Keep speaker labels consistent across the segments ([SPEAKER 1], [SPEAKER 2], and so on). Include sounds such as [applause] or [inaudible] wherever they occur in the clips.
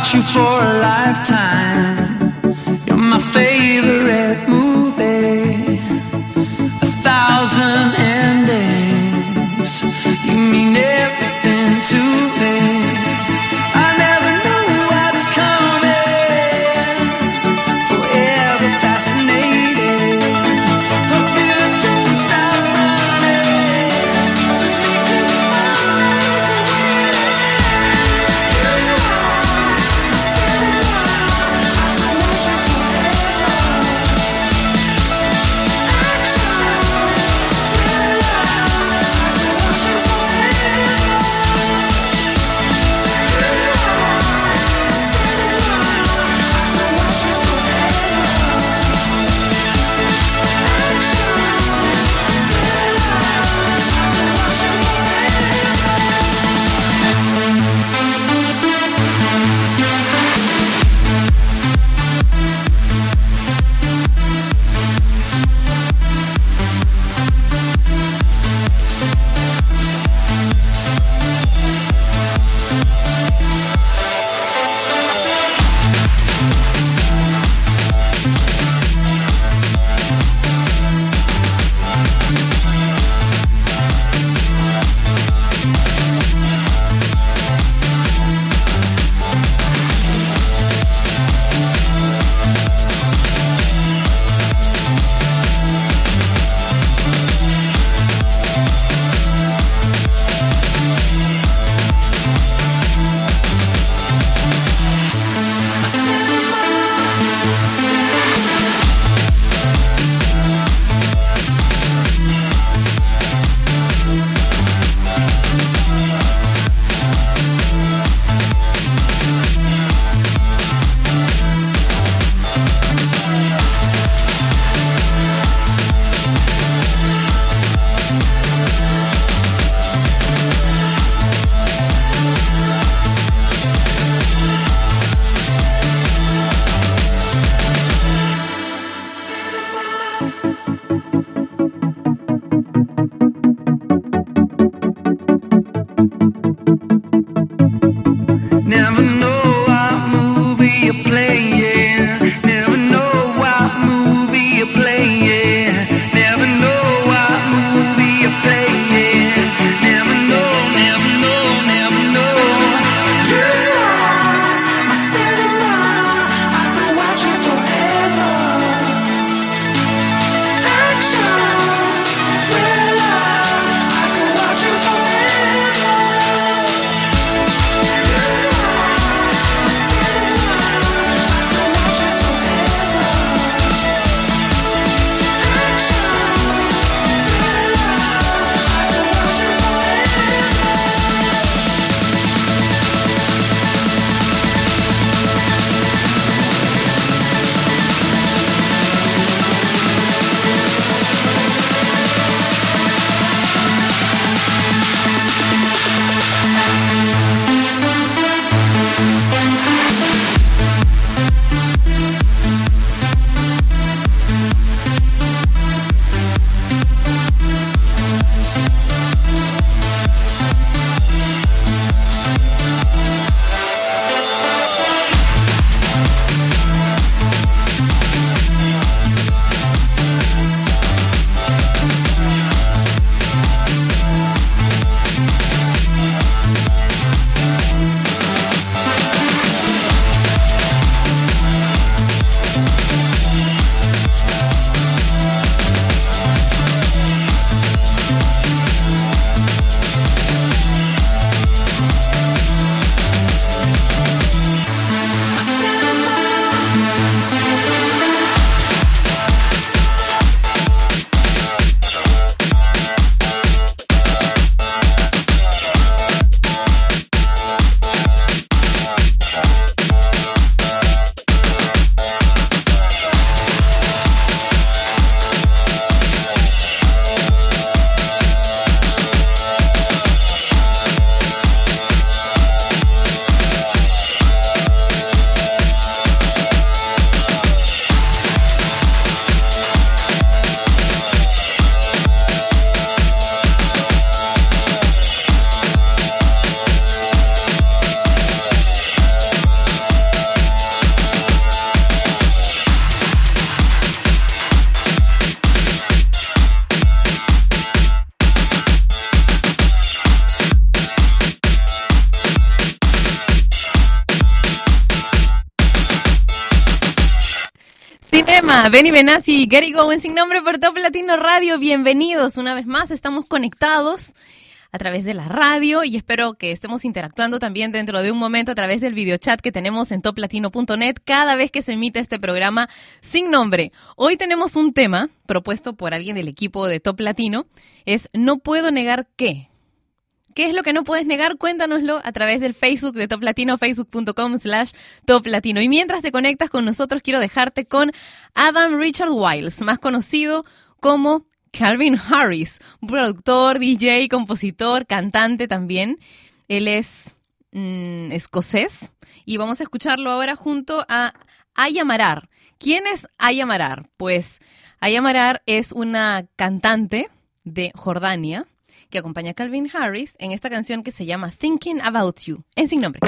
[SPEAKER 1] Watch you for a lifetime. You're my favorite movie. A thousand endings. You mean everything to me.
[SPEAKER 2] Benny Benassi Gary Gowen sin nombre por Top Latino Radio. Bienvenidos una vez más. Estamos conectados a través de la radio y espero que estemos interactuando también dentro de un momento a través del videochat que tenemos en toplatino.net cada vez que se emite este programa sin nombre. Hoy tenemos un tema propuesto por alguien del equipo de Top Latino. Es No puedo negar que. ¿Qué es lo que no puedes negar? Cuéntanoslo a través del Facebook de Top Latino, facebook.com slash Top Latino. Y mientras te conectas con nosotros, quiero dejarte con Adam Richard Wiles, más conocido como Calvin Harris, un productor, DJ, compositor, cantante también. Él es mm, escocés y vamos a escucharlo ahora junto a Ayamarar. ¿Quién es Ayamarar? Pues Ayamarar es una cantante de Jordania que acompaña a Calvin Harris en esta canción que se llama Thinking About You, en sin nombre.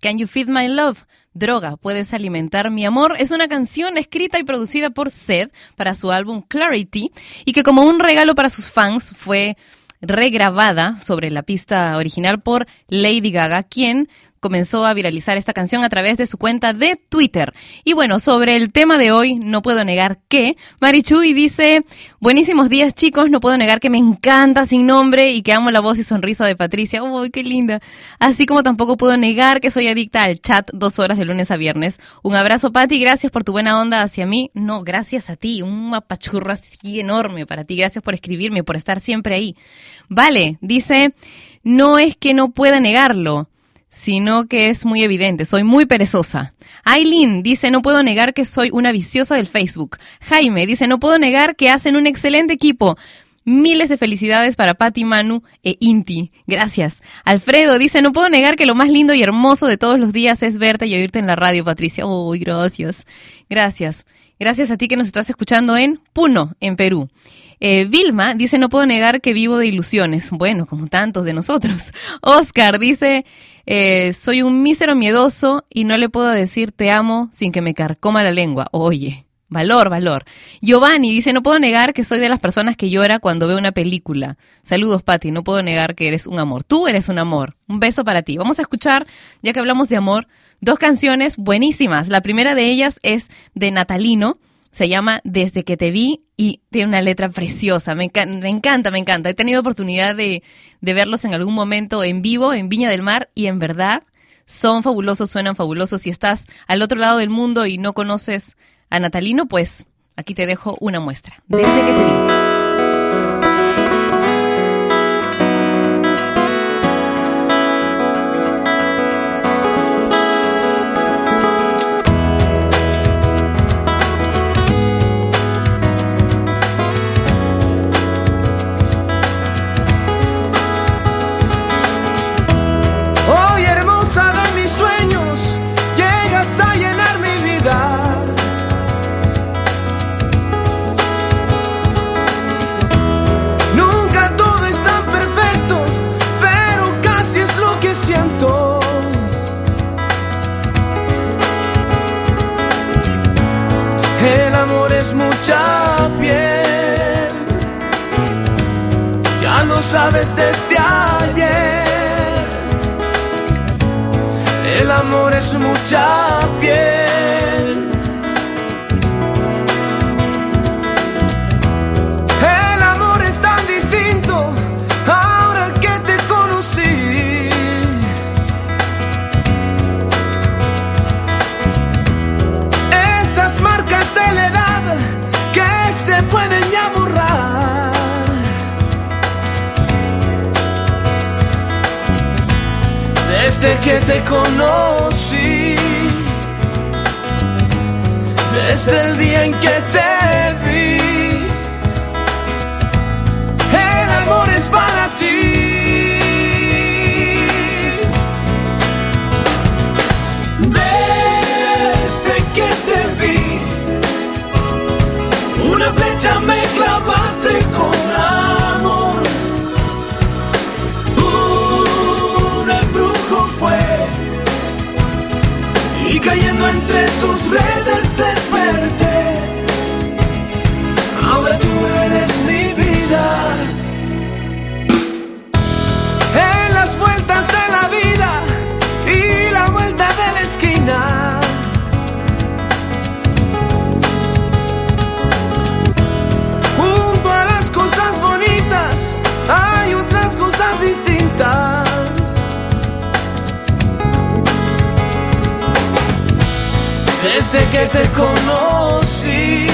[SPEAKER 3] Can You Feed My Love?
[SPEAKER 4] Droga, puedes alimentar mi amor. Es una canción escrita y producida por Seth para su álbum Clarity y que como un regalo para sus fans fue regrabada sobre la pista original por Lady Gaga, quien comenzó a viralizar esta canción a través de su cuenta de Twitter. Y bueno, sobre el tema de hoy, no puedo negar que Marichuy dice, buenísimos días chicos, no puedo negar que me encanta sin nombre y que amo la voz y sonrisa de Patricia. ¡Uy, qué linda! Así como tampoco puedo negar que soy adicta al chat dos horas de lunes a viernes. Un abrazo, Pati, gracias por tu buena onda hacia mí. No, gracias a ti, un apachurro así enorme para ti. Gracias por escribirme, por estar siempre ahí. Vale, dice, no es que no pueda negarlo sino que es muy evidente, soy muy perezosa. Aileen dice, no puedo negar que soy una viciosa del Facebook. Jaime dice, no puedo negar que hacen un excelente equipo. Miles de felicidades para Patti, Manu e Inti. Gracias. Alfredo dice, no puedo negar que lo más lindo y hermoso de todos los días es verte y oírte en la radio, Patricia. Uy, gracias. Gracias. Gracias a ti que nos estás escuchando en Puno, en Perú. Eh, Vilma dice, no puedo negar que vivo de ilusiones. Bueno, como tantos de nosotros. [laughs] Oscar dice, eh, soy un mísero miedoso y no le puedo decir te amo sin que me carcoma la lengua. Oye, valor, valor. Giovanni dice, no puedo negar que soy de las personas que llora cuando veo una película. Saludos, Patti, no puedo negar que eres un amor. Tú eres un amor. Un beso para ti. Vamos a escuchar, ya que hablamos de amor, dos canciones buenísimas. La primera de ellas es de Natalino. Se llama Desde que te vi y tiene una letra preciosa. Me, me encanta, me encanta. He tenido oportunidad de, de verlos en algún momento en vivo, en Viña del Mar, y en verdad son fabulosos, suenan fabulosos. Si estás al otro lado del mundo y no conoces a Natalino, pues aquí te dejo una muestra. Desde que te vi.
[SPEAKER 5] Mucha piel. El amor es tan distinto ahora que te conocí. Esas marcas de la edad que se pueden ya borrar. Desde que te conocí, desde el día en que te vi, el amor es para ti. Desde que te vi, una flecha me clavaste con amor. Un embrujo fue y cayendo entre tus redes Desde que te conocí,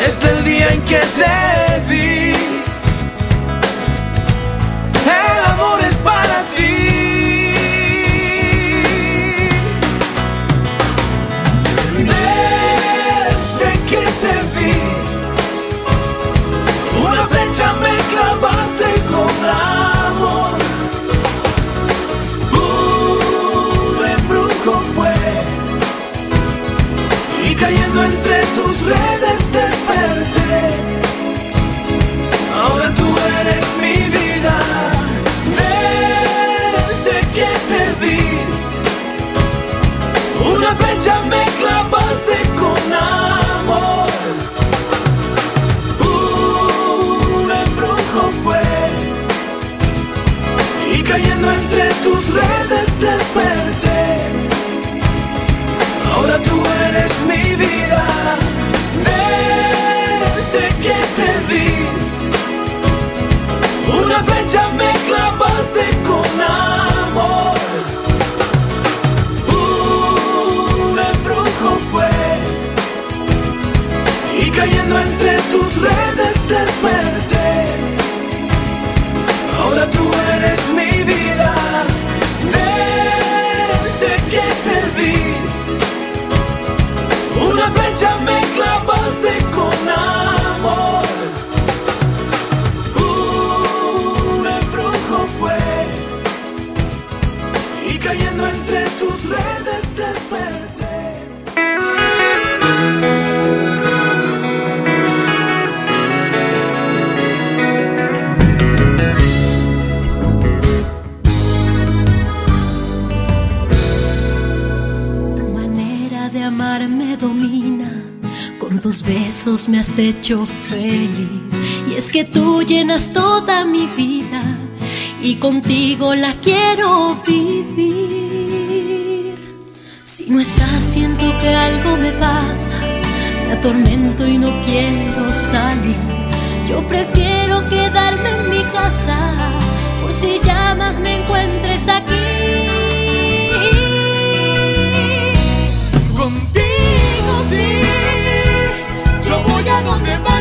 [SPEAKER 5] desde el día en que te vi, cayendo entre tus redes desperté. Ahora tú eres mi vida. Desde que te vi, una flecha me clavaste con amor. Un embrujo fue y cayendo entre tus redes desperté. Ahora tú eres mi vida. Desde que te vi, una flecha me clavaste con amor. Un embrujo fue y cayendo entre tus redes desperté. Ahora tú eres mi vida.
[SPEAKER 6] Besos me has hecho feliz. Y es que tú llenas toda mi vida y contigo la quiero vivir. Si no estás, siento que algo me pasa, me atormento y no quiero salir. Yo prefiero quedarme en mi casa, por si llamas me encuentres aquí.
[SPEAKER 5] Contigo sí, donde vayas.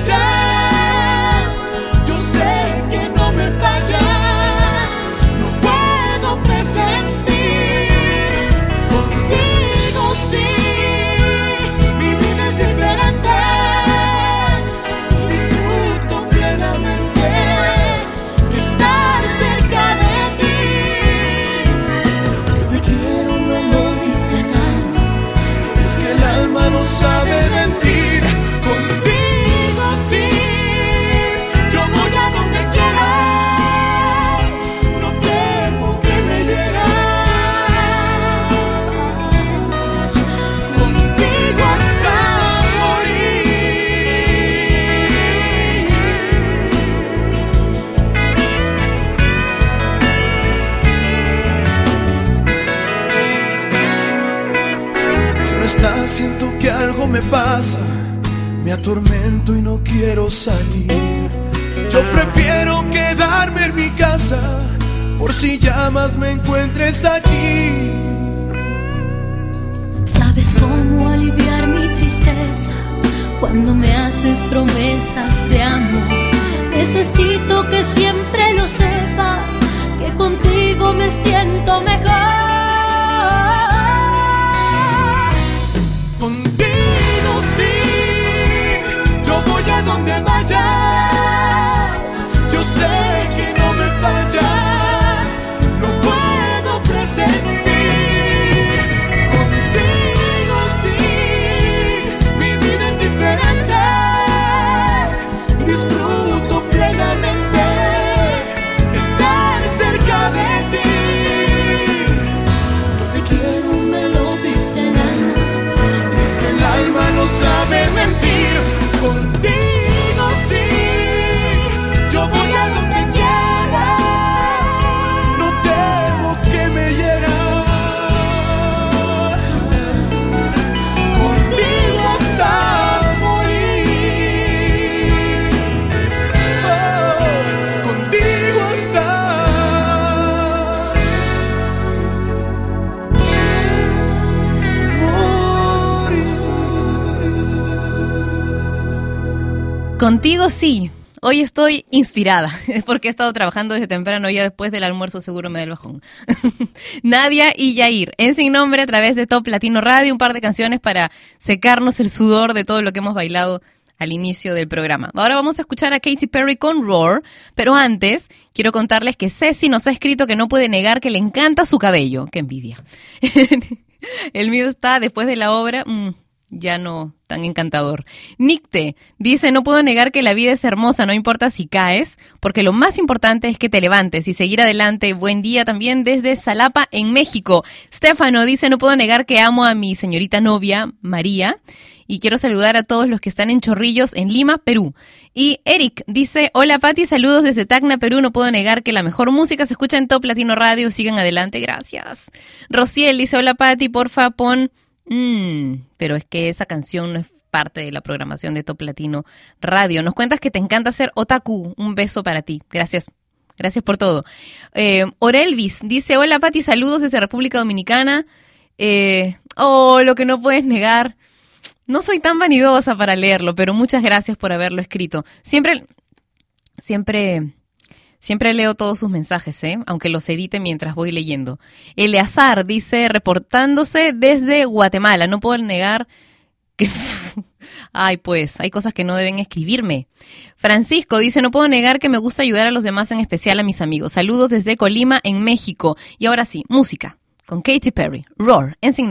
[SPEAKER 4] Inspirada, [laughs] es porque he estado trabajando desde temprano, ya después del almuerzo seguro me da el bajón. [laughs] Nadia y Yair, en sin nombre a través de Top Latino Radio, un par de canciones para secarnos el sudor de todo lo que hemos bailado al inicio del programa. Ahora vamos a escuchar a Katy Perry con Roar, pero antes quiero contarles que Ceci nos ha escrito que no puede negar que le encanta su cabello. ¡Qué envidia! [laughs] el mío está después de la obra... mm, ya no tan encantador. Nicte dice, no puedo negar que la vida es hermosa, no importa si caes, porque lo más importante es que te levantes y seguir adelante. Buen día también desde Salapa, en México. Stefano dice, no puedo negar que amo a mi señorita novia, María. Y quiero saludar a todos los que están en Chorrillos, en Lima, Perú. Y Eric dice, hola Pati, saludos desde Tacna, Perú. No puedo negar que la mejor música se escucha en Top Latino Radio. Sigan adelante, gracias. Rociel dice, hola Pati, porfa, pon... Mm, pero es que esa canción no es parte de la programación de Top Latino Radio. Nos cuentas que te encanta ser otaku. Un beso para ti. Gracias. Gracias por todo. Eh, Orelvis dice, hola Pati, saludos desde República Dominicana. Eh, oh, lo que no puedes negar. No soy tan vanidosa para leerlo, pero muchas gracias por haberlo escrito. Siempre, siempre, siempre leo todos sus mensajes, ¿eh? aunque los edite mientras voy leyendo. Eleazar dice, reportándose desde Guatemala. No puedo negar que... [laughs] Ay, pues, hay cosas que no deben escribirme. Francisco dice, no puedo negar que me gusta ayudar a los demás, en especial a mis amigos. Saludos desde Colima, en México. Y ahora sí, música. Con Katy Perry. Roar, en Sin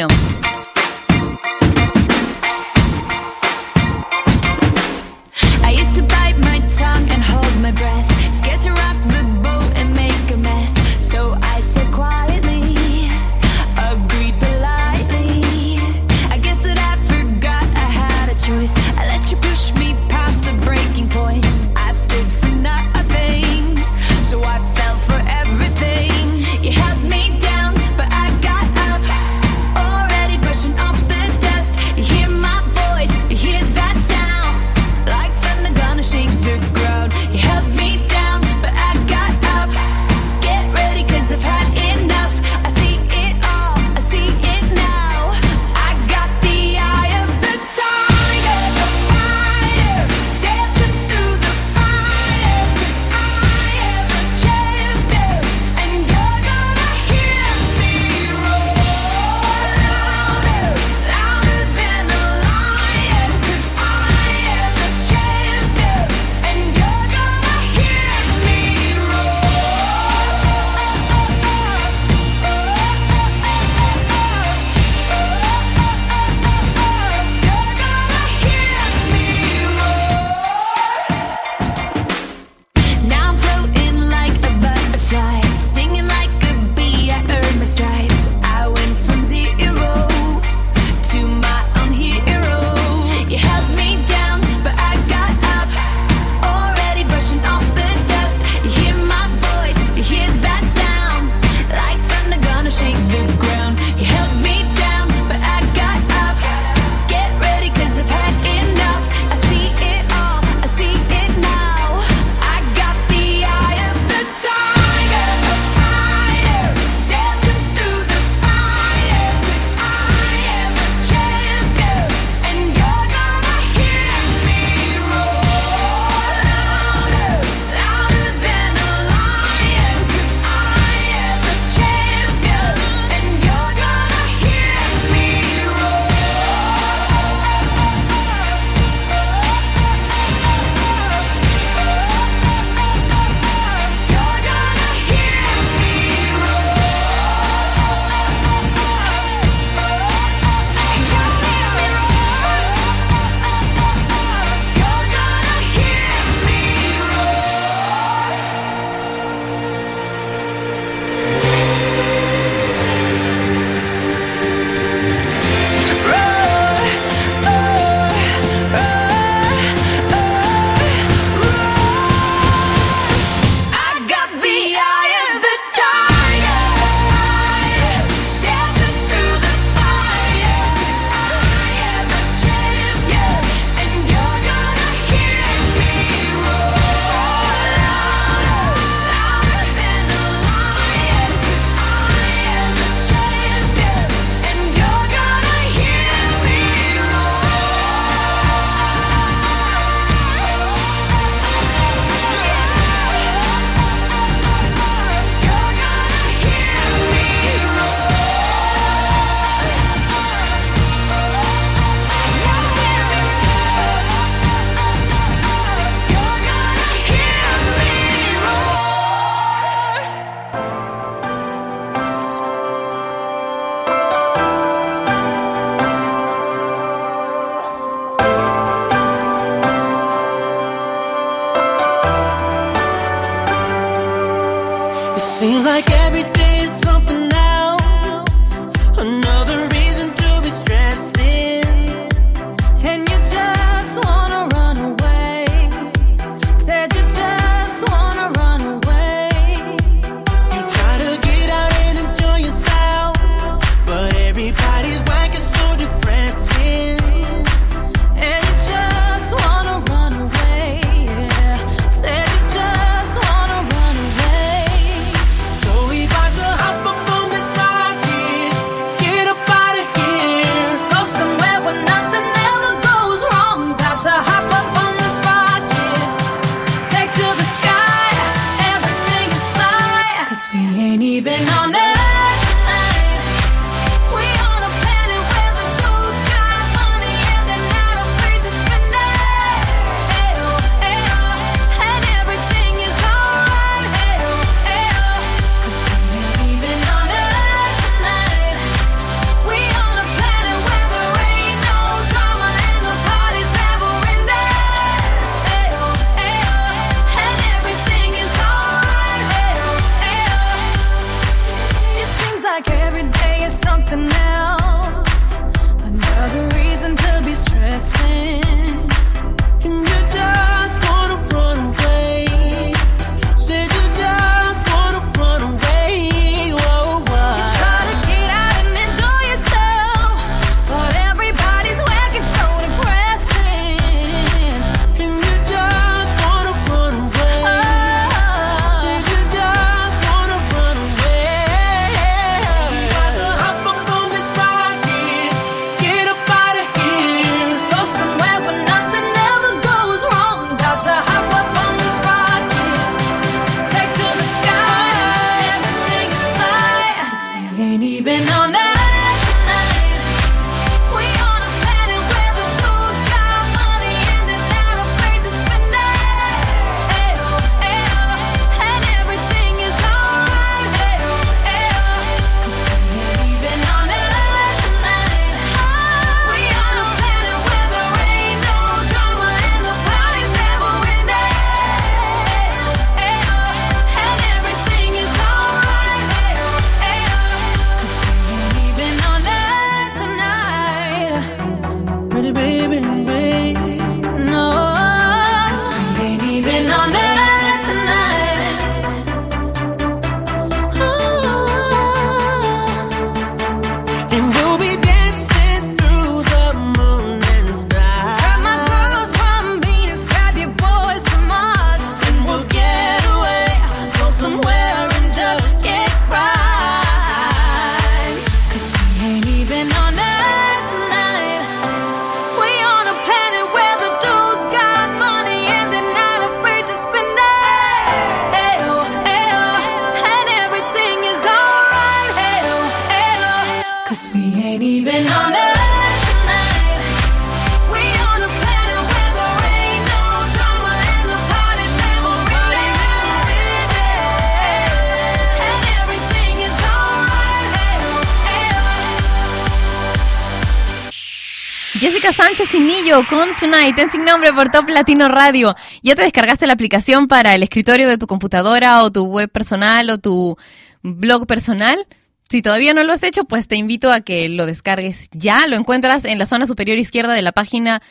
[SPEAKER 4] Jessica Sánchez y Nillo con Tonight en sin nombre por Top Latino Radio. ¿Ya te descargaste la aplicación para el escritorio de tu computadora o tu web personal o tu blog personal? Si todavía no lo has hecho, pues te invito a que lo descargues ya. Lo encuentras en la zona superior izquierda de la página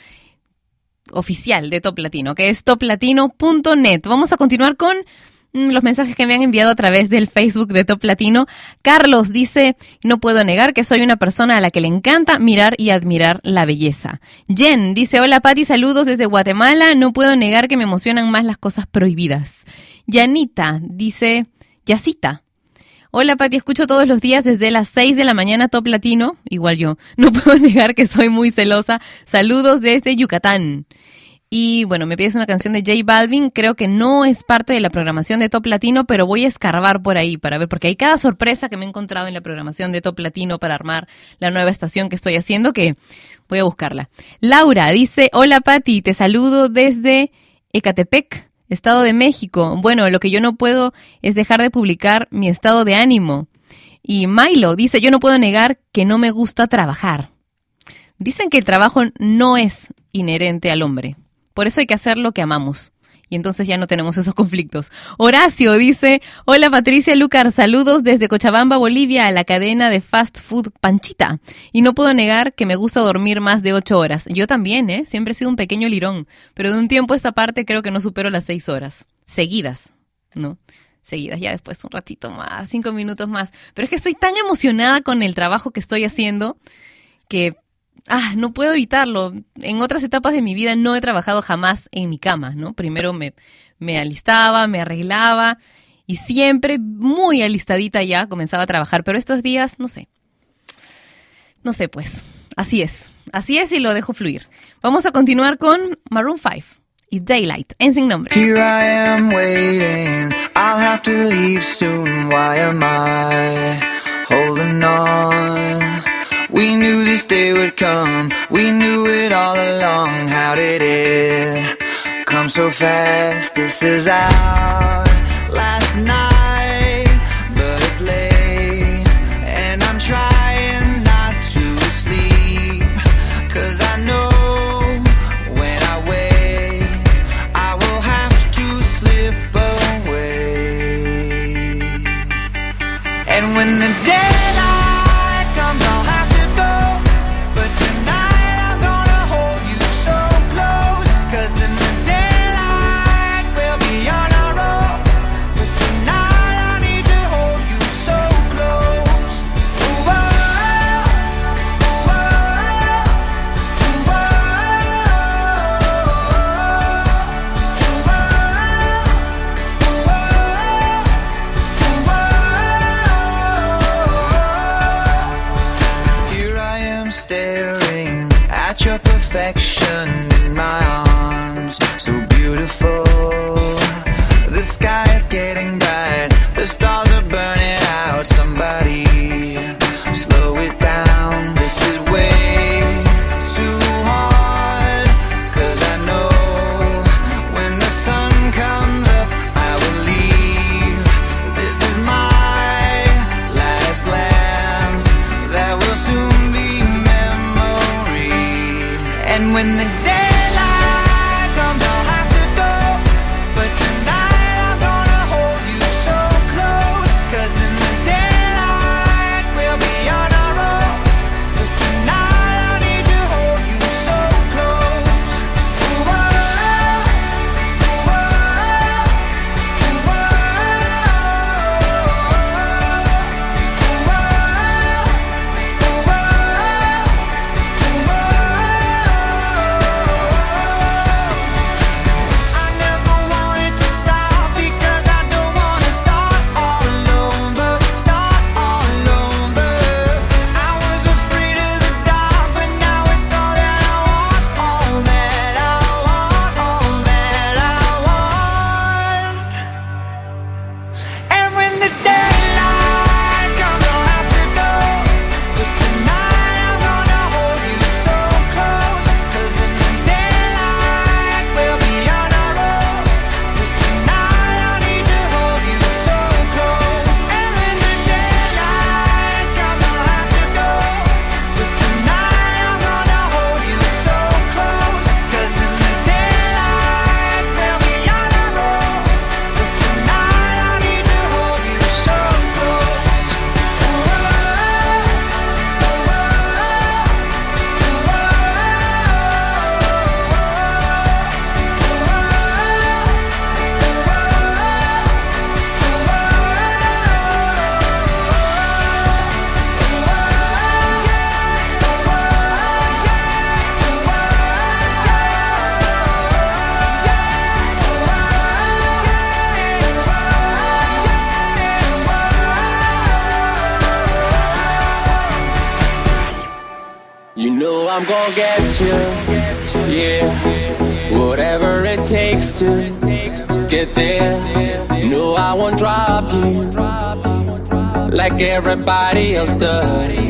[SPEAKER 4] oficial de Top Latino, que es toplatino.net. Vamos a continuar con los mensajes que me han enviado a través del Facebook de Top Latino. Carlos dice, no puedo negar que soy una persona a la que le encanta mirar y admirar la belleza. Jen dice, hola Patti, saludos desde Guatemala, no puedo negar que me emocionan más las cosas prohibidas. Yanita dice, Yacita. Hola Pati, escucho todos los días desde las 6 de la mañana Top Latino, igual yo. [laughs] No puedo negar que soy muy celosa. Saludos desde Yucatán. Y bueno, me pides una canción de J Balvin, creo que no es parte de la programación de Top Latino, pero voy a escarbar por ahí para ver, porque hay cada sorpresa que me he encontrado en la programación de Top Latino para armar la nueva estación que estoy haciendo, que voy a buscarla. Laura dice, hola Pati, te saludo desde Ecatepec, Estado de México. Bueno, lo que yo no puedo es dejar de publicar mi estado de ánimo. Y Milo dice, yo no puedo negar que no me gusta trabajar. Dicen que el trabajo no es inherente al hombre. Por eso hay que hacer lo que amamos. Y entonces ya no tenemos esos conflictos. Horacio dice, hola Patricia Lucar, saludos desde Cochabamba, Bolivia, a la cadena de fast food Panchita. Y no puedo negar que me gusta dormir más de ocho horas. Yo también, ¿eh? Siempre he sido un pequeño lirón, pero de un tiempo a esta parte creo que no supero las seis horas. Seguidas, ¿no? Seguidas, ya después un ratito más, cinco minutos más. Pero es que estoy tan emocionada con el trabajo que estoy haciendo que ah, no puedo evitarlo. En otras etapas de mi vida no he trabajado jamás en mi cama, ¿no? Primero me, me alistaba, me arreglaba y siempre muy alistadita ya comenzaba a trabajar, pero estos días, no sé. No sé, pues. Así es. Así es y lo dejo fluir. Vamos a continuar con Maroon 5 y Daylight en sin nombre.
[SPEAKER 7] Here I am waiting. I'll have to leave soon. Why am I holding on? We knew this day would come. We knew it all along. How did it come so fast? This is our last night, when the daylight
[SPEAKER 1] like everybody else does.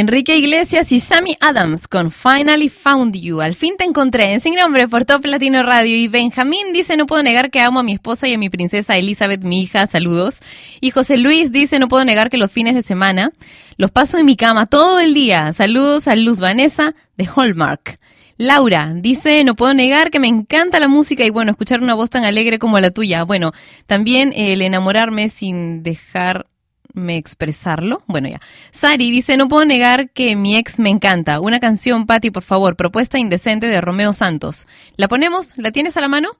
[SPEAKER 4] Enrique Iglesias y Sammy Adams con Finally Found You. Al fin te encontré en Sin Nombre por Top Latino Radio. Y Benjamín dice: No puedo negar que amo a mi esposa y a mi princesa Elizabeth, mi hija. Saludos. Y José Luis dice: No puedo negar que los fines de semana los paso en mi cama todo el día. Saludos a Luz Vanessa de Hallmark. Laura dice, no puedo negar que me encanta la música y bueno, escuchar una voz tan alegre como la tuya. Bueno, también el enamorarme sin dejarme expresarlo. Bueno, ya. Sari dice, no puedo negar que mi ex me encanta. Una canción, Patti, por favor, propuesta indecente de Romeo Santos. ¿La ponemos? ¿La tienes a la mano?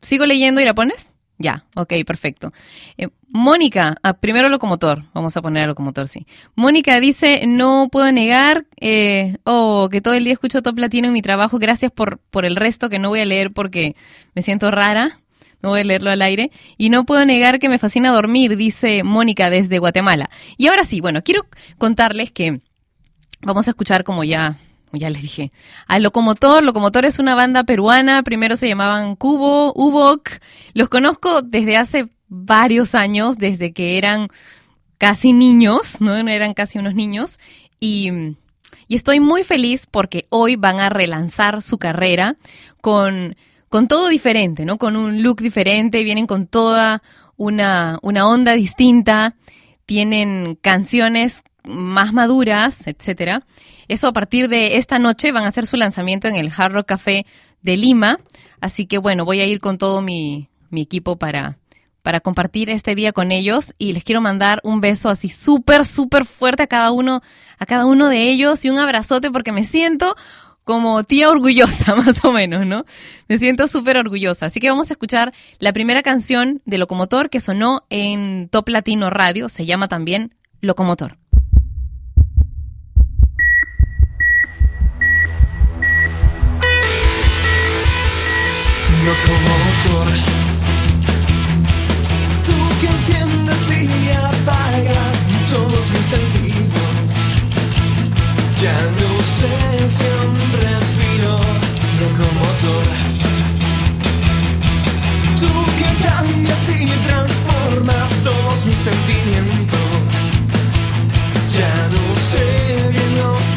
[SPEAKER 4] ¿Sigo leyendo y la pones? Ya, ok, perfecto. Eh, Mónica, ah, primero locomotor, vamos a poner a locomotor, sí. Mónica dice, no puedo negar, eh, oh, que todo el día escucho Top Latino en mi trabajo, gracias por, por el resto que no voy a leer porque me siento rara, no voy a leerlo al aire. Y no puedo negar que me fascina dormir, dice Mónica desde Guatemala. Y ahora sí, bueno, quiero contarles que vamos a escuchar como ya ya les dije, a Locomotor. Locomotor es una banda peruana, primero se llamaban Cubo, Ubok. Los conozco desde hace varios años, desde que eran casi niños, ¿no? Eran casi unos niños. Y, y estoy muy feliz porque hoy van a relanzar su carrera con, con todo diferente, ¿no? Con un look diferente, vienen con toda una, una onda distinta, tienen canciones más maduras, etcétera. Eso a partir de esta noche van a hacer su lanzamiento en el Hard Rock Café de Lima. Así que bueno, voy a ir con todo mi, mi equipo para, para compartir este día con ellos y les quiero mandar un beso así súper, súper fuerte a cada uno, a cada uno de ellos y un abrazote porque me siento como tía orgullosa, [laughs] más o menos, ¿no? Me siento súper orgullosa. Así que vamos a escuchar la primera canción de Locomotor que sonó en Top Latino Radio, se llama también Locomotor.
[SPEAKER 5] Locomotor Tú que enciendes y apagas todos mis sentidos Ya no sé si aún respiro Locomotor Tú que cambias y transformas todos mis sentimientos. Ya no sé bien lo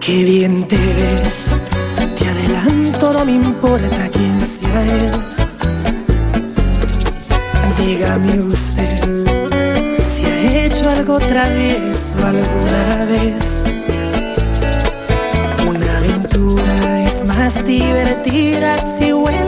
[SPEAKER 8] Qué bien te ves, te adelanto, no me importa quién sea él. Dígame usted si ha hecho algo travieso alguna vez. Una aventura es más divertida si huele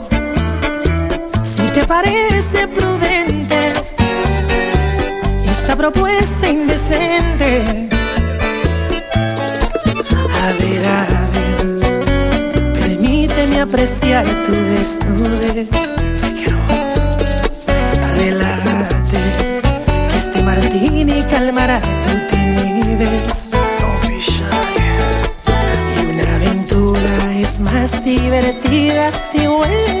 [SPEAKER 8] parece prudente esta propuesta indecente. A ver, a ver, permíteme apreciar tu desnudez. Relájate, que este martini calmará tu timidez. Y una aventura es más divertida si huele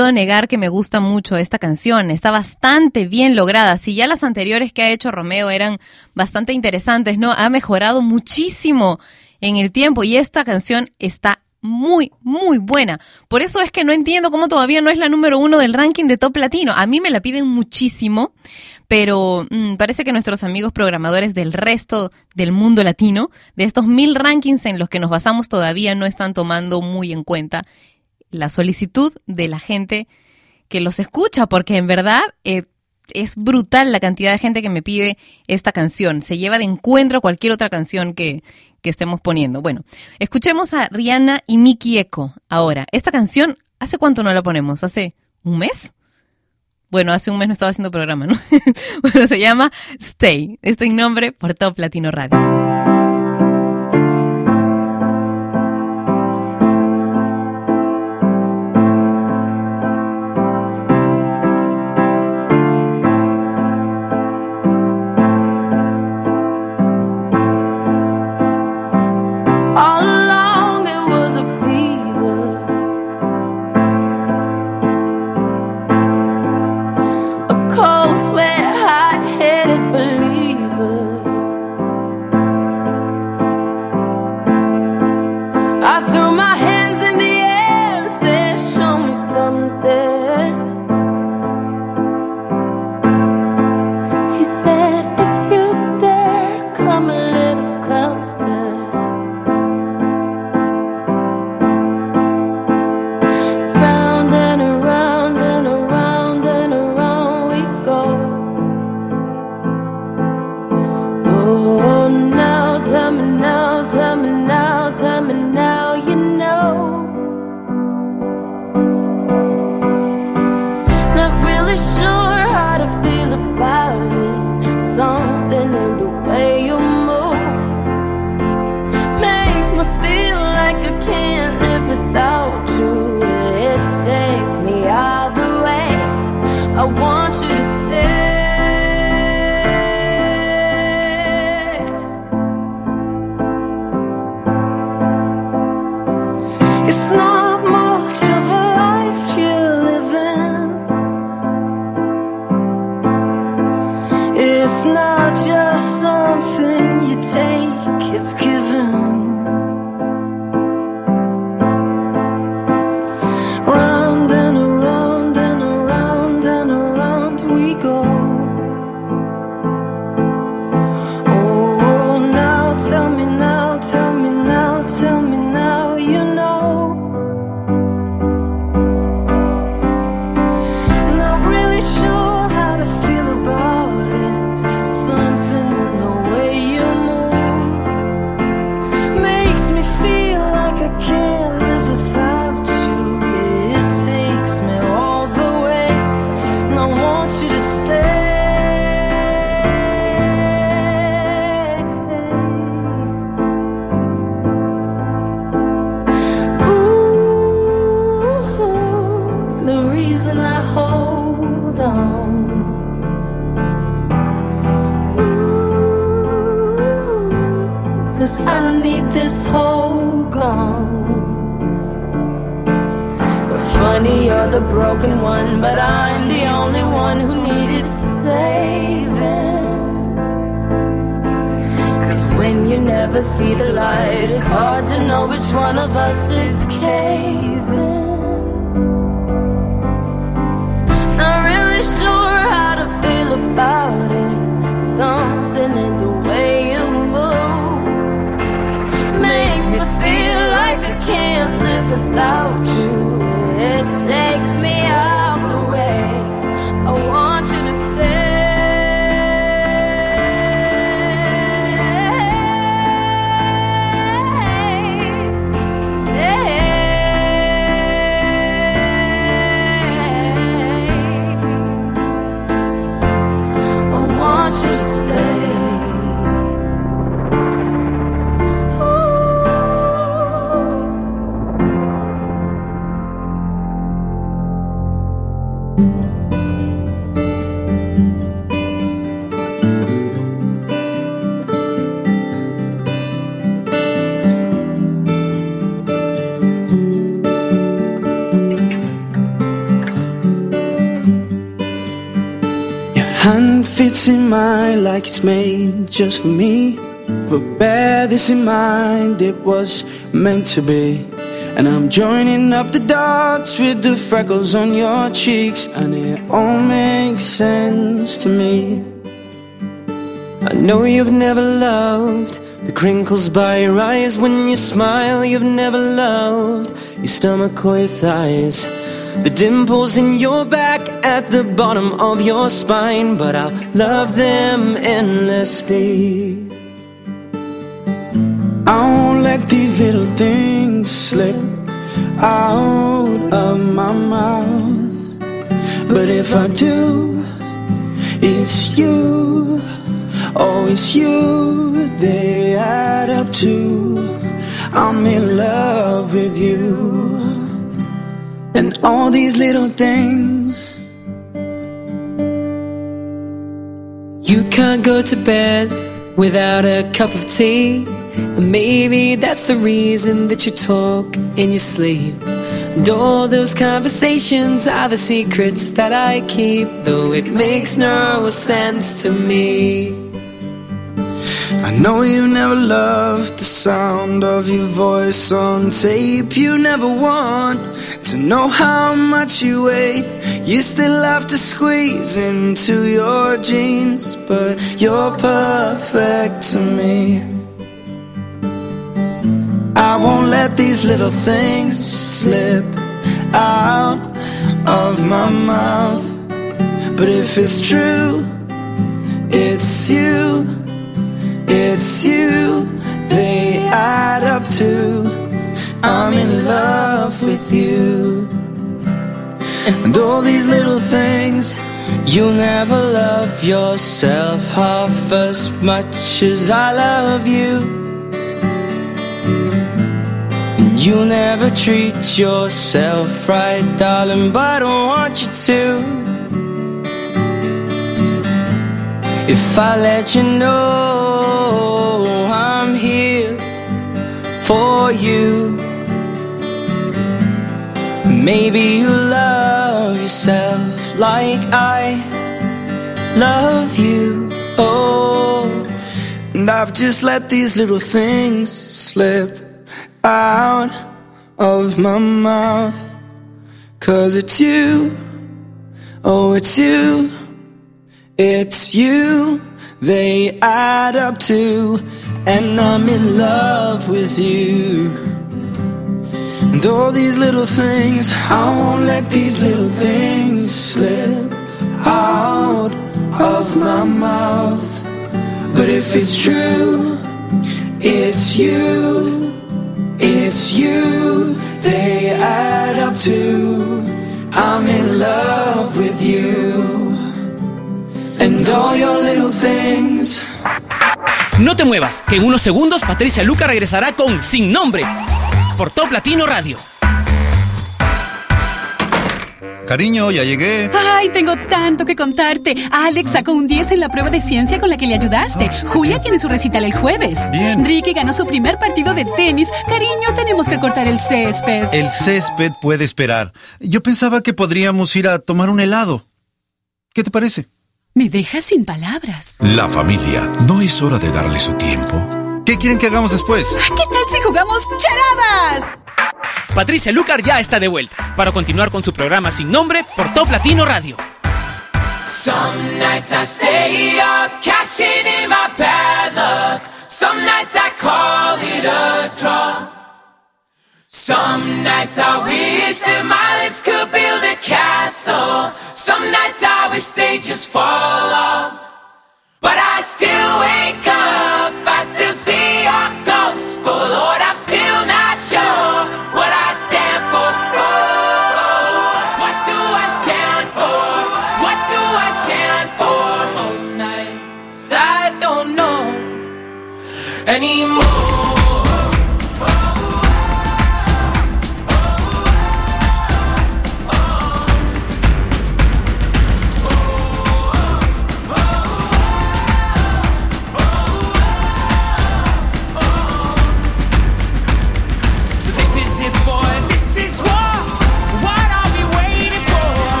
[SPEAKER 9] Puedo negar que me gusta mucho esta canción, está bastante bien lograda. Si ya las anteriores que ha hecho Romeo eran bastante interesantes, ¿no? Ha mejorado muchísimo en el tiempo y esta canción está muy, muy buena. Por eso es que no entiendo cómo todavía no es la número uno del ranking de Top Latino. A mí me la piden muchísimo, pero mm, parece que nuestros amigos programadores del resto del mundo latino, de estos mil rankings en los que nos basamos, todavía no están tomando muy en cuenta la solicitud de la gente que los escucha, porque en verdad eh, es brutal la cantidad de gente que me pide esta canción. Se lleva de encuentro cualquier otra canción que, que estemos poniendo. Bueno, escuchemos a Rihanna y Miki Echo ahora. Esta canción, ¿hace cuánto no la ponemos? ¿Hace un mes? Bueno, hace un mes no estaba haciendo programa, ¿no? [laughs] bueno, se llama Stay. Esto en nombre por Top Latino Radio. When you never see the light, it's hard to know which one of us is caving. Not really sure how to feel about it. Something in the way you move makes me feel like I can't live without you. It takes me out
[SPEAKER 10] Fits in mind like it's made just for me. But bear this in mind, it was meant to be. And I'm joining up the dots with the freckles on your cheeks, and it all makes sense to me. I know you've never loved the crinkles by your eyes when you smile. You've never loved your stomach or your thighs. The dimples in your back at the bottom of your spine, but I'll love them endlessly. I won't let these little things slip out of my mouth. But if I do, it's you. Oh, it's you they add up to. I'm in love with you. And all these little things.
[SPEAKER 11] You can't go to bed without a cup of tea. And maybe that's the reason that you talk in your sleep. And all those conversations are the secrets that I keep, though it makes no sense to me.
[SPEAKER 10] I know you never loved the sound of your voice on tape. You never want to know how much you weigh. You still have to squeeze into your jeans, but you're perfect to me. I won't let these little things slip out of my mouth. But if it's true, it's you. It's you, they add up to. I'm in love with you. And all these little things.
[SPEAKER 11] You'll never love yourself half as much as I love you. And you'll never treat yourself right, darling, but I don't want you to. If I let you know you, maybe you love yourself like I love you.
[SPEAKER 10] Oh, and I've just let these little things slip out of my mouth. Cause it's you, oh, it's you. It's you they add up to, and I'm in love with you. And all these little things, I won't let these little things slip out of my mouth. But if it's true, it's you, it's you they add up to. I'm in love with you. And all your little things.
[SPEAKER 12] No te muevas, que en unos segundos Patricia Luca regresará con Sin Nombre por Top Latino Radio.
[SPEAKER 13] Cariño, ya llegué.
[SPEAKER 14] Ay, tengo tanto que contarte. Alex sacó un 10 en la prueba de ciencia con la que le ayudaste. Julia tiene su recital el jueves.
[SPEAKER 13] Bien.
[SPEAKER 14] Ricky ganó su primer partido de tenis. Cariño, tenemos que cortar el césped.
[SPEAKER 13] El césped puede esperar. Yo pensaba que podríamos ir a tomar un helado. ¿Qué te parece?
[SPEAKER 14] Me deja sin palabras.
[SPEAKER 15] La familia, ¿no es hora de darle su tiempo?
[SPEAKER 13] ¿Qué quieren que hagamos después?
[SPEAKER 14] Ah, ¿Qué tal si jugamos charadas?
[SPEAKER 1] Patricia Lucar ya está de vuelta para continuar con su programa sin nombre por Top Latino Radio.
[SPEAKER 16] Some nights I call it a draw. Some nights I wish that my lips could build a castle. Some nights I wish they just fall off. But I still wake up.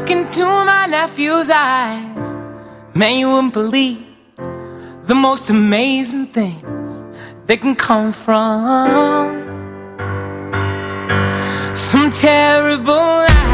[SPEAKER 16] Look into my nephew's eyes. Man, you wouldn't believe the most amazing things that can come from some terrible.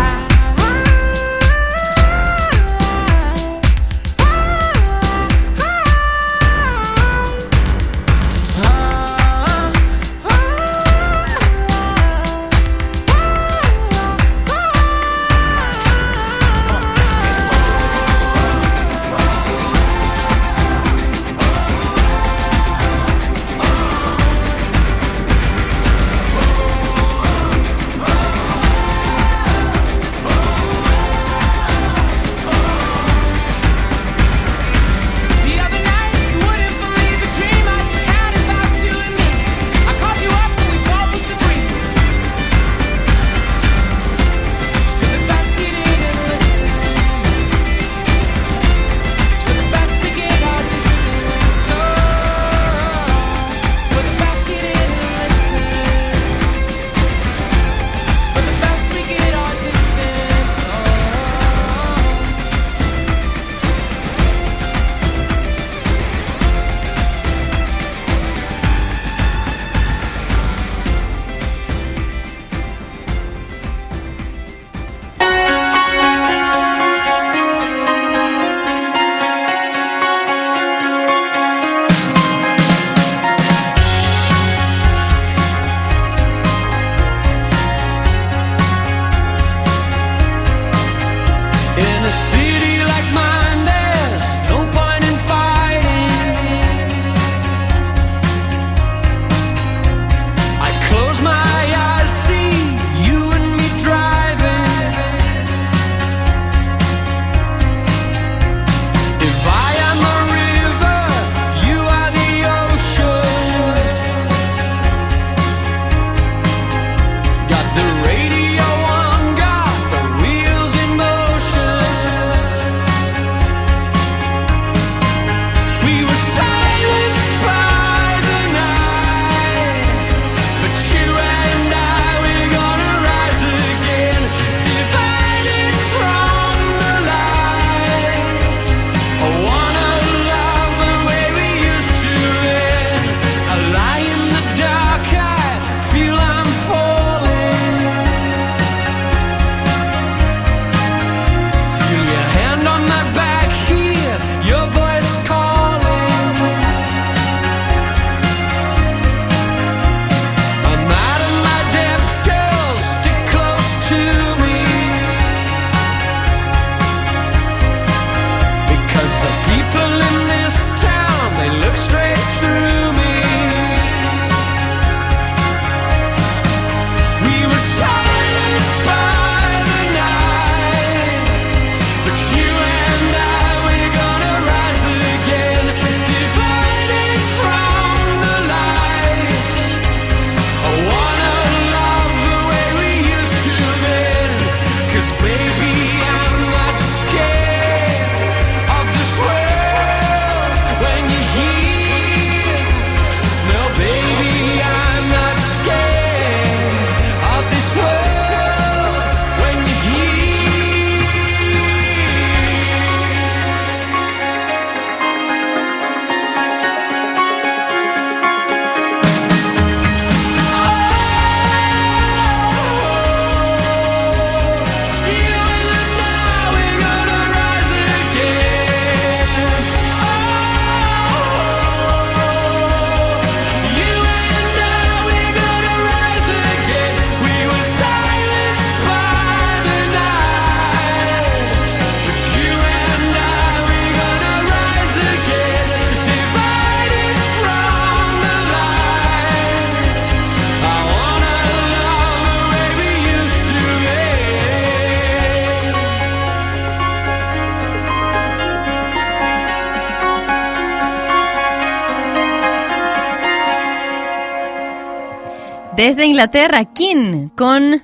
[SPEAKER 4] Desde Inglaterra, Kin con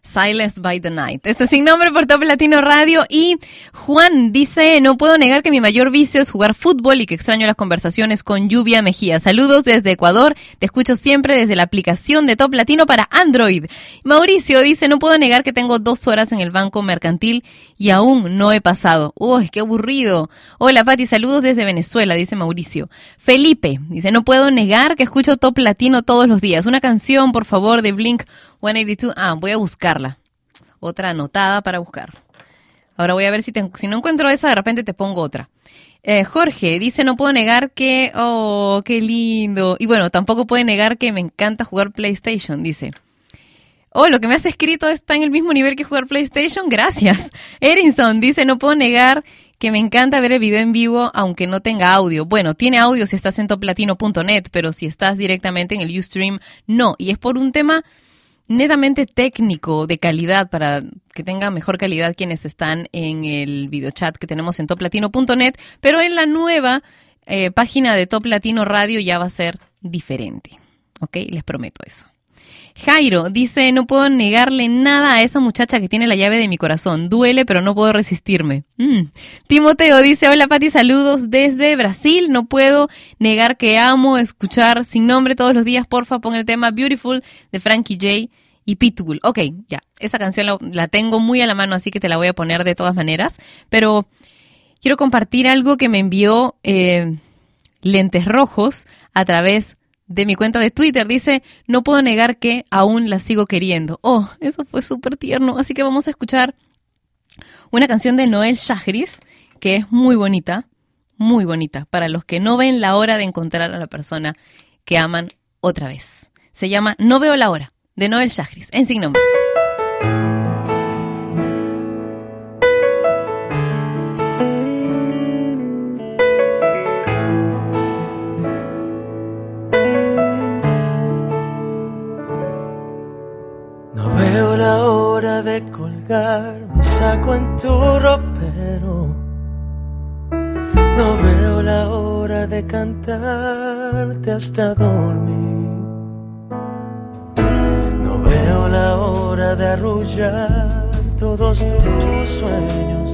[SPEAKER 4] Silence by the Night. Esto es sin nombre por Top Latino Radio. Y Juan dice: No puedo negar que mi mayor vicio es jugar fútbol y que extraño las conversaciones con Lluvia Mejía. Saludos desde Ecuador. Te escucho siempre desde la aplicación de Top Latino para Android. Mauricio dice: No puedo negar que tengo dos horas en el banco mercantil y aún no he pasado. Uy, qué aburrido. Hola, Pati. Saludos desde Venezuela, dice Mauricio. Felipe dice: No puedo negar que escucho Top Latino todos los días. Una canción, por favor, de Blink 182. Ah, voy a buscarla. Otra anotada para buscar. Ahora voy a ver si, te- si no encuentro esa, de repente te pongo otra. Eh, Jorge dice, no puedo negar que... Oh, qué lindo. Y bueno, tampoco puede negar que me encanta jugar PlayStation, dice. Oh, lo que me has escrito está en el mismo nivel que jugar PlayStation. Gracias. [laughs] Erinson dice, no puedo negar que me encanta ver el video en vivo aunque no tenga audio. Bueno, tiene audio si estás en toplatino.net, pero si estás directamente en el Ustream, no. Y es por un tema netamente técnico de calidad para que tenga mejor calidad quienes están en el videochat que tenemos en toplatino.net, pero en la nueva eh, página de Top Latino Radio ya va a ser diferente. ¿Ok? Les prometo eso. Jairo dice, no puedo negarle nada a esa muchacha que tiene la llave de mi corazón. Duele, pero no puedo resistirme. Mm. Timoteo dice, hola Pati, saludos desde Brasil. No puedo negar que amo escuchar sin nombre todos los días. Porfa, pon el tema Beautiful de Frankie J y Pitbull. Ok, ya, esa canción la, tengo muy a la mano, así que te la voy a poner de todas maneras. Pero quiero compartir algo que me envió eh, Lentes Rojos a través de mi cuenta de Twitter. Dice, no puedo negar que aún la sigo queriendo. Oh, eso fue súper tierno. Así que vamos a escuchar una canción de Noel Shahris, que es muy bonita, muy bonita, para los que no ven la hora de encontrar a la persona que aman otra vez. Se llama No veo la hora, de Noel Shahris, en nombre.
[SPEAKER 17] Colgar mi saco en tu ropero. No veo la hora de cantarte hasta dormir. No veo la hora de arrullar todos tus sueños.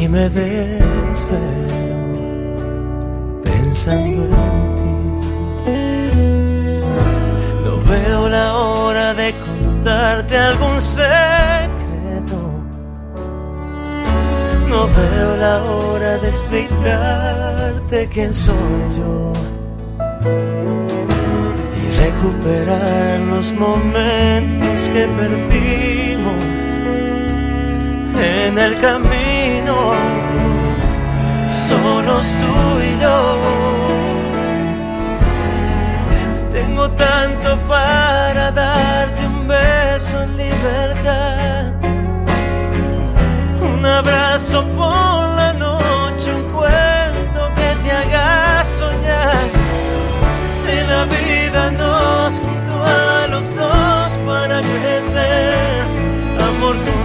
[SPEAKER 17] Y me desvelo pensando en ti. No veo la hora de contarte algún secreto. No veo la hora de explicarte quién soy yo. Y recuperar los momentos que perdimos en el camino. Solos tú y yo. Tengo tanto para darte un beso en libertad. Abrazo por la noche, un cuento que te haga soñar. Si la vida nos juntó a los dos para crecer, amor contigo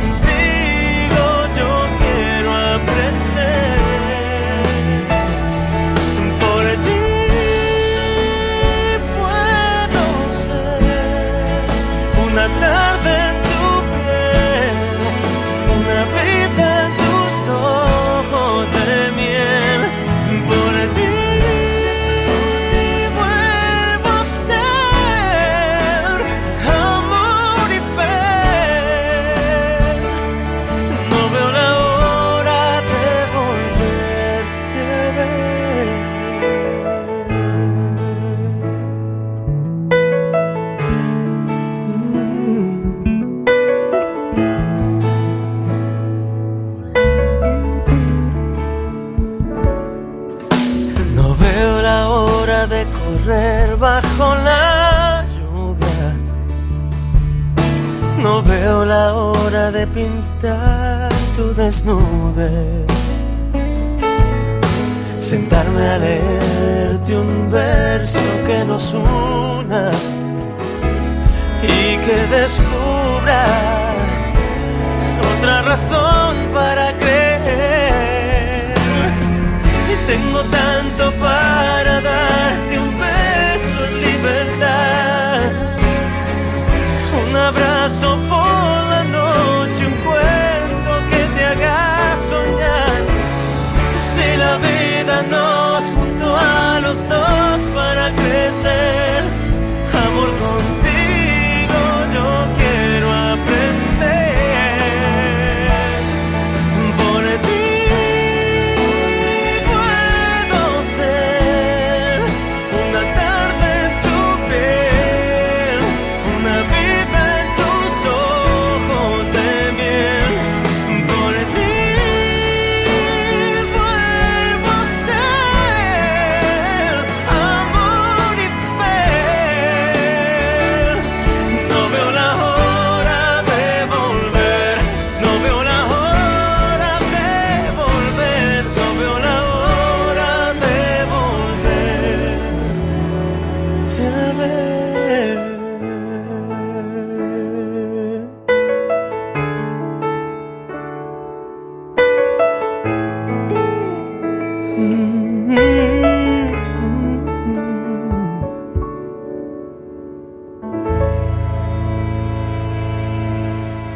[SPEAKER 17] libertad tú desnudes. Sentarme a leerte un verso que nos una y que descubra otra razón para creer. Y tengo tanto para darte un beso en libertad,
[SPEAKER 18] un abrazo por la vida nos juntó a los dos para crecer.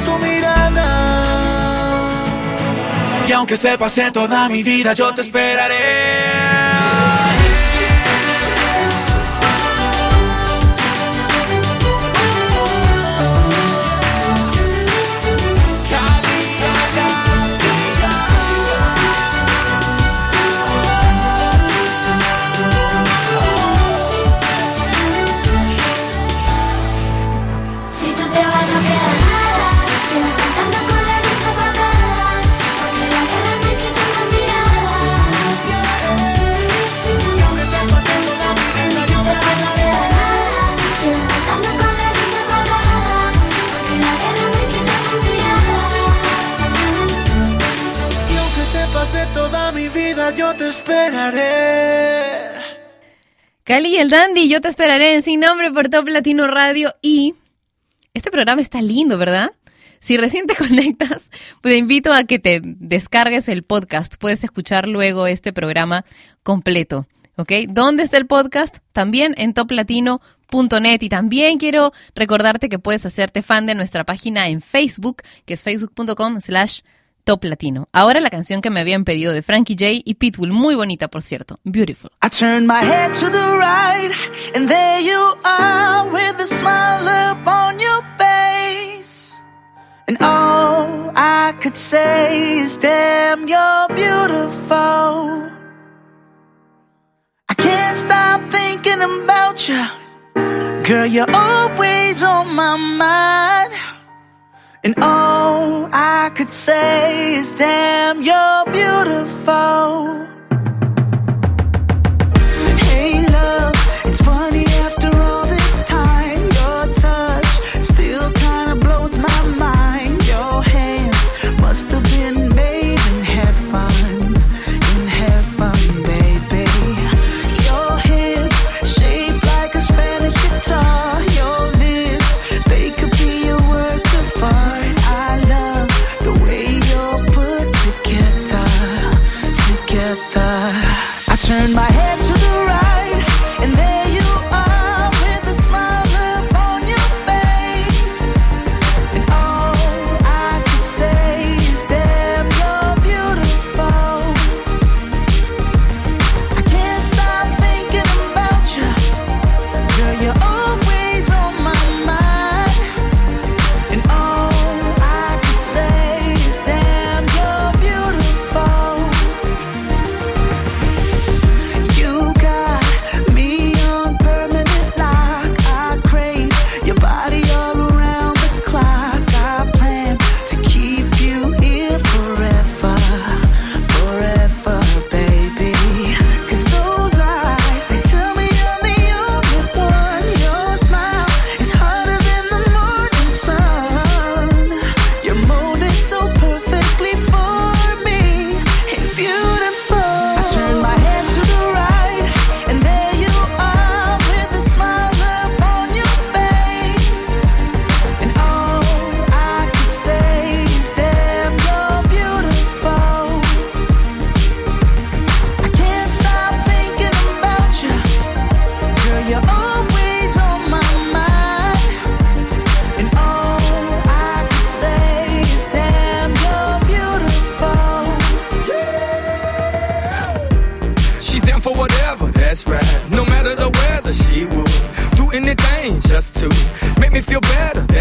[SPEAKER 3] tu mirada.
[SPEAKER 17] Y aunque se pase toda mi vida, yo te esperaré.
[SPEAKER 4] Vida, yo te esperaré. Cali y el Dandy, yo te esperaré en Sin Nombre por Top Latino Radio y este programa está lindo, ¿verdad? Si recién te [laughs] conectas, pues te invito a que te descargues el podcast. Puedes escuchar luego este programa completo, ¿ok? ¿Dónde está el podcast? También en toplatino.net y también quiero recordarte que puedes hacerte fan de nuestra página en Facebook, que es facebook.com slash Top Latino. Ahora la canción que me habían pedido de Frankie J y Pitbull, muy bonita por cierto, Beautiful.
[SPEAKER 2] I turn my head to the right, and there you are with a smile upon your face. And all I could say is, damn, you're beautiful. I can't stop thinking about you. Girl, you're always on my mind. And all I could say is, damn, you're beautiful. Hey, love, it's funny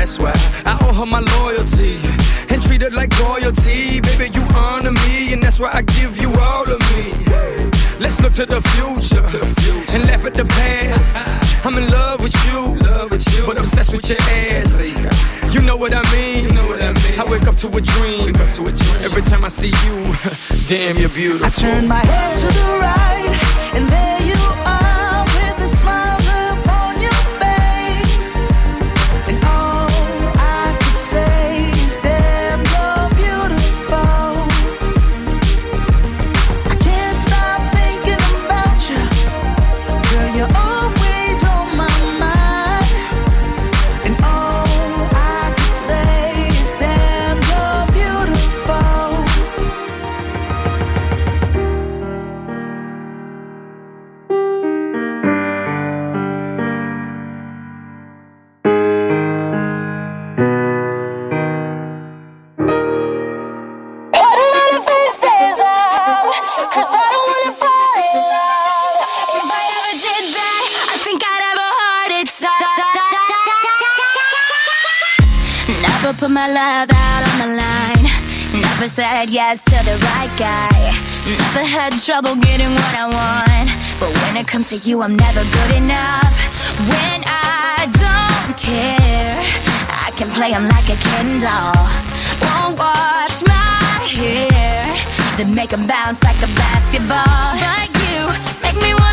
[SPEAKER 19] That's why I owe her my loyalty and treat her like royalty. Baby, you honor me, and that's why I give you all of me. Let's look to the future and laugh at the past. I'm in love with you, but obsessed with your ass. You know what I mean? I wake up to a dream. Every time I see you, [laughs] damn, you're beautiful.
[SPEAKER 2] I turn my head to the right, and there
[SPEAKER 20] trouble getting what I want. But when it comes to you, I'm never good enough. When I don't care, I can play 'em like a Ken doll. Won't wash my hair, then make 'em bounce like a basketball. But you make me wanna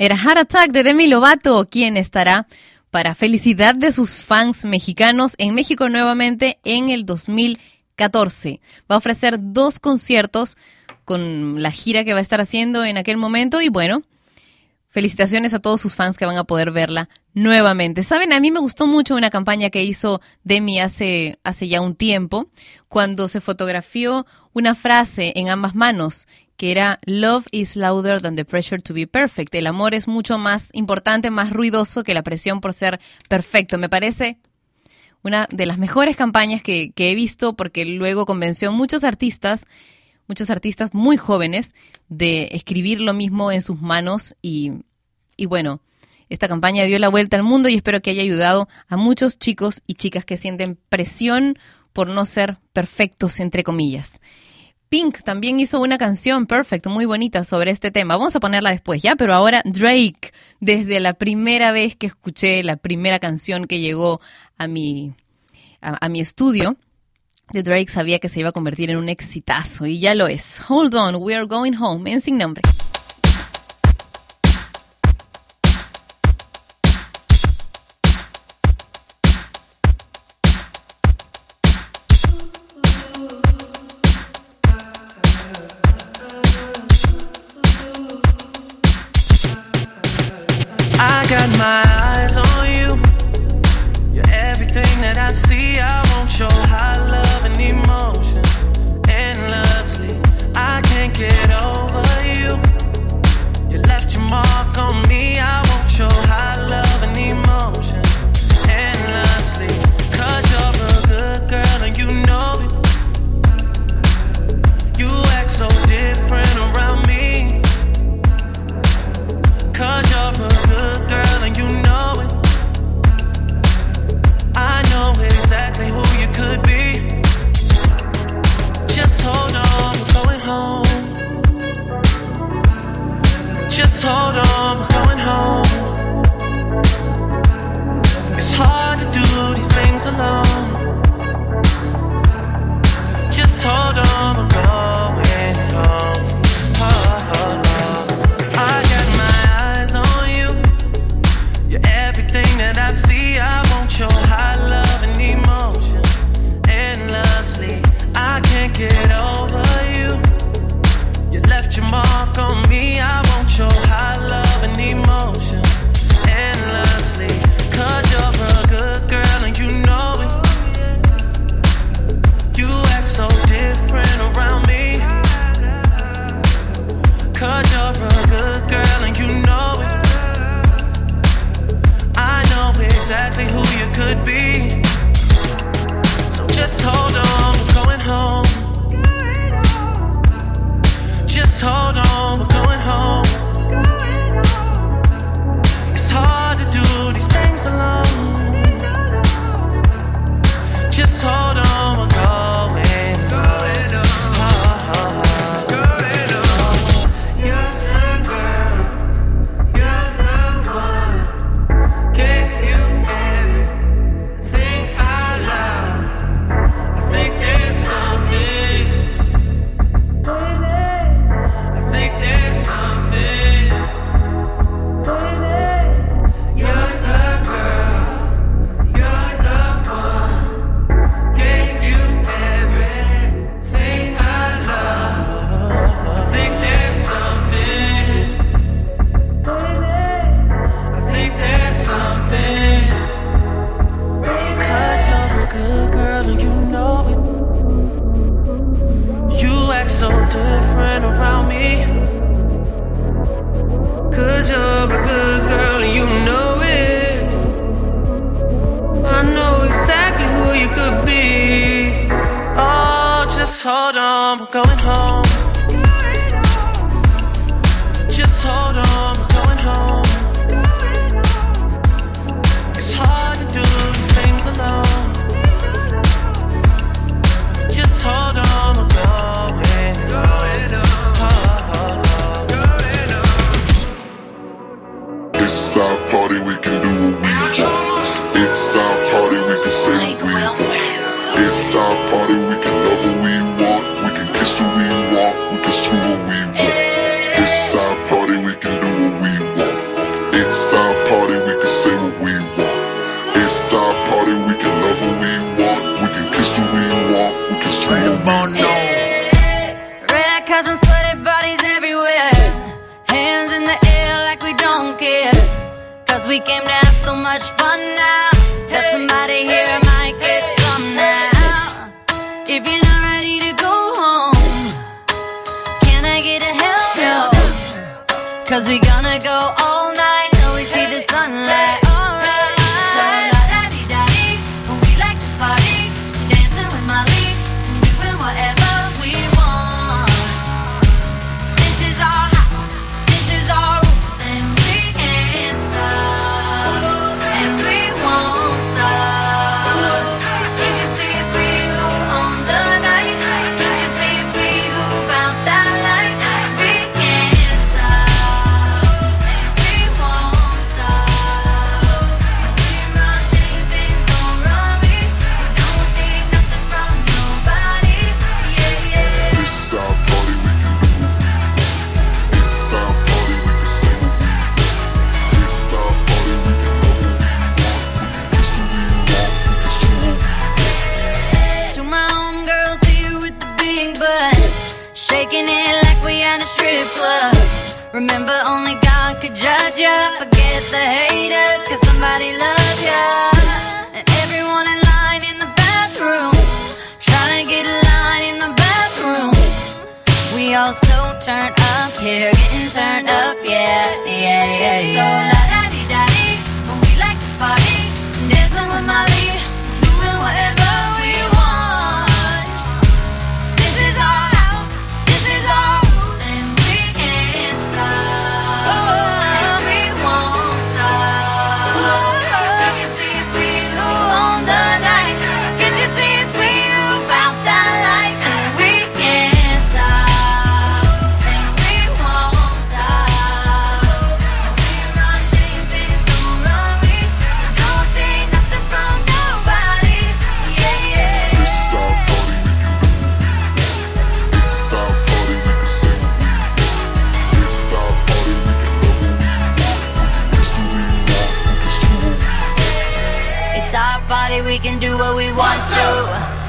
[SPEAKER 4] Era Heart Attack de Demi Lovato, quien estará para felicidad de sus fans mexicanos en México nuevamente en el 2014. Va a ofrecer dos conciertos con la gira que va a estar haciendo en aquel momento y bueno, felicitaciones a todos sus fans que van a poder verla nuevamente. Saben, a mí me gustó mucho una campaña que hizo Demi hace, hace ya un tiempo, cuando se fotografió una frase en ambas manos que era Love is louder than the pressure to be perfect. El amor es mucho más importante, más ruidoso que la presión por ser perfecto. Me parece una de las mejores campañas que, he visto porque luego convenció a muchos artistas, muchos artistas muy jóvenes, de escribir lo mismo en sus manos y bueno, esta campaña dio la vuelta al mundo y espero que haya ayudado a muchos chicos y chicas que sienten presión por no ser perfectos, entre comillas. Pink también hizo una canción Perfect, muy bonita sobre este tema. Vamos a ponerla después, ¿ya? Pero ahora Drake, desde la primera vez que escuché la primera canción que llegó a mi, a, a mi estudio, de Drake sabía que se iba a convertir en un exitazo y ya lo es. Hold on, we are going home, en sin nombre.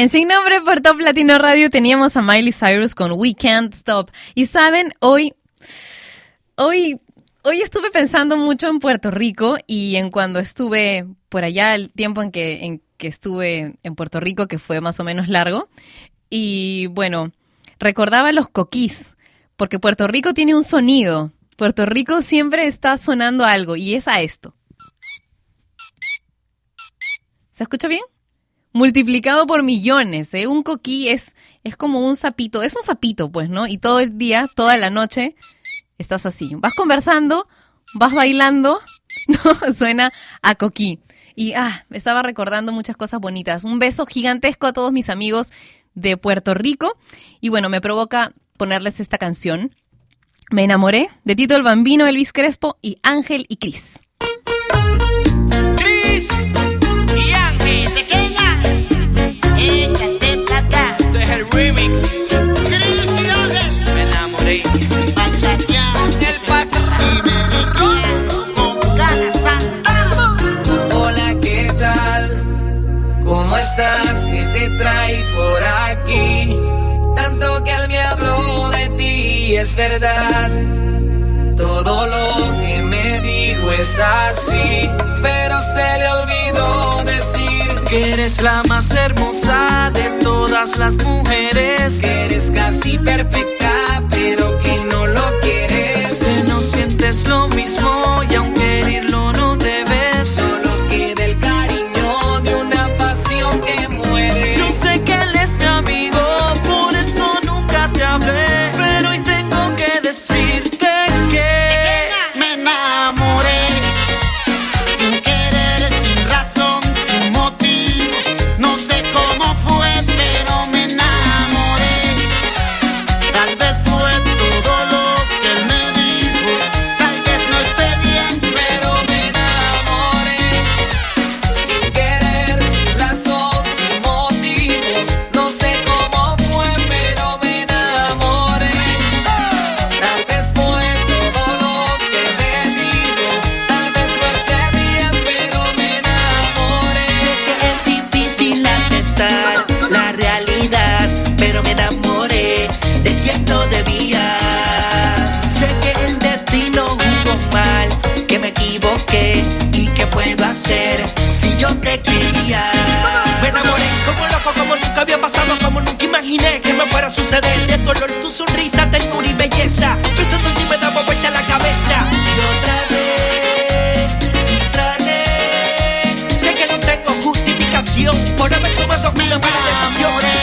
[SPEAKER 4] En Sin Nombre por Top Latino Radio teníamos a Miley Cyrus con We Can't Stop. Y saben, hoy, hoy, hoy estuve pensando mucho en Puerto Rico y en cuando estuve por allá, el tiempo en que, en que estuve en Puerto Rico, que fue más o menos largo. Y bueno, recordaba los coquís, porque Puerto Rico tiene un sonido. Puerto Rico siempre está sonando algo y es a esto. ¿Se escucha bien? multiplicado por millones. ¿eh? Un coquí es, es como un sapito, es un sapito, pues, ¿no? Y todo el día, toda la noche, estás así. Vas conversando, vas bailando, [laughs] ¿no? Suena a coquí. Y ah, me estaba recordando muchas cosas bonitas. Un beso gigantesco a todos mis amigos de Puerto Rico. Y bueno, me provoca ponerles esta canción. Me enamoré de Tito el Bambino, Elvis Crespo y Ángel y Cris.
[SPEAKER 21] remix. Me enamoré. El patrón. Con
[SPEAKER 1] Hola, ¿qué tal? ¿Cómo estás? ¿Qué te trae por aquí? Tanto que él me habló de ti, es verdad. Todo lo que me dijo es así, pero se le olvidó decir
[SPEAKER 22] que eres la más hermosa de todas las mujeres.
[SPEAKER 1] Que eres casi perfecta, pero que no lo quieres.
[SPEAKER 22] Que no sientes lo mismo y aunque si yo te quería? Me enamoré como loco, como nunca había pasado, como nunca imaginé que me fuera a suceder. De tu olor, tu sonrisa, ternura y belleza. Pensando en ti me daba vuelta a la cabeza. Y otra vez, y traté. Sé que no tengo justificación por haber tomado
[SPEAKER 10] mil malas decisiones.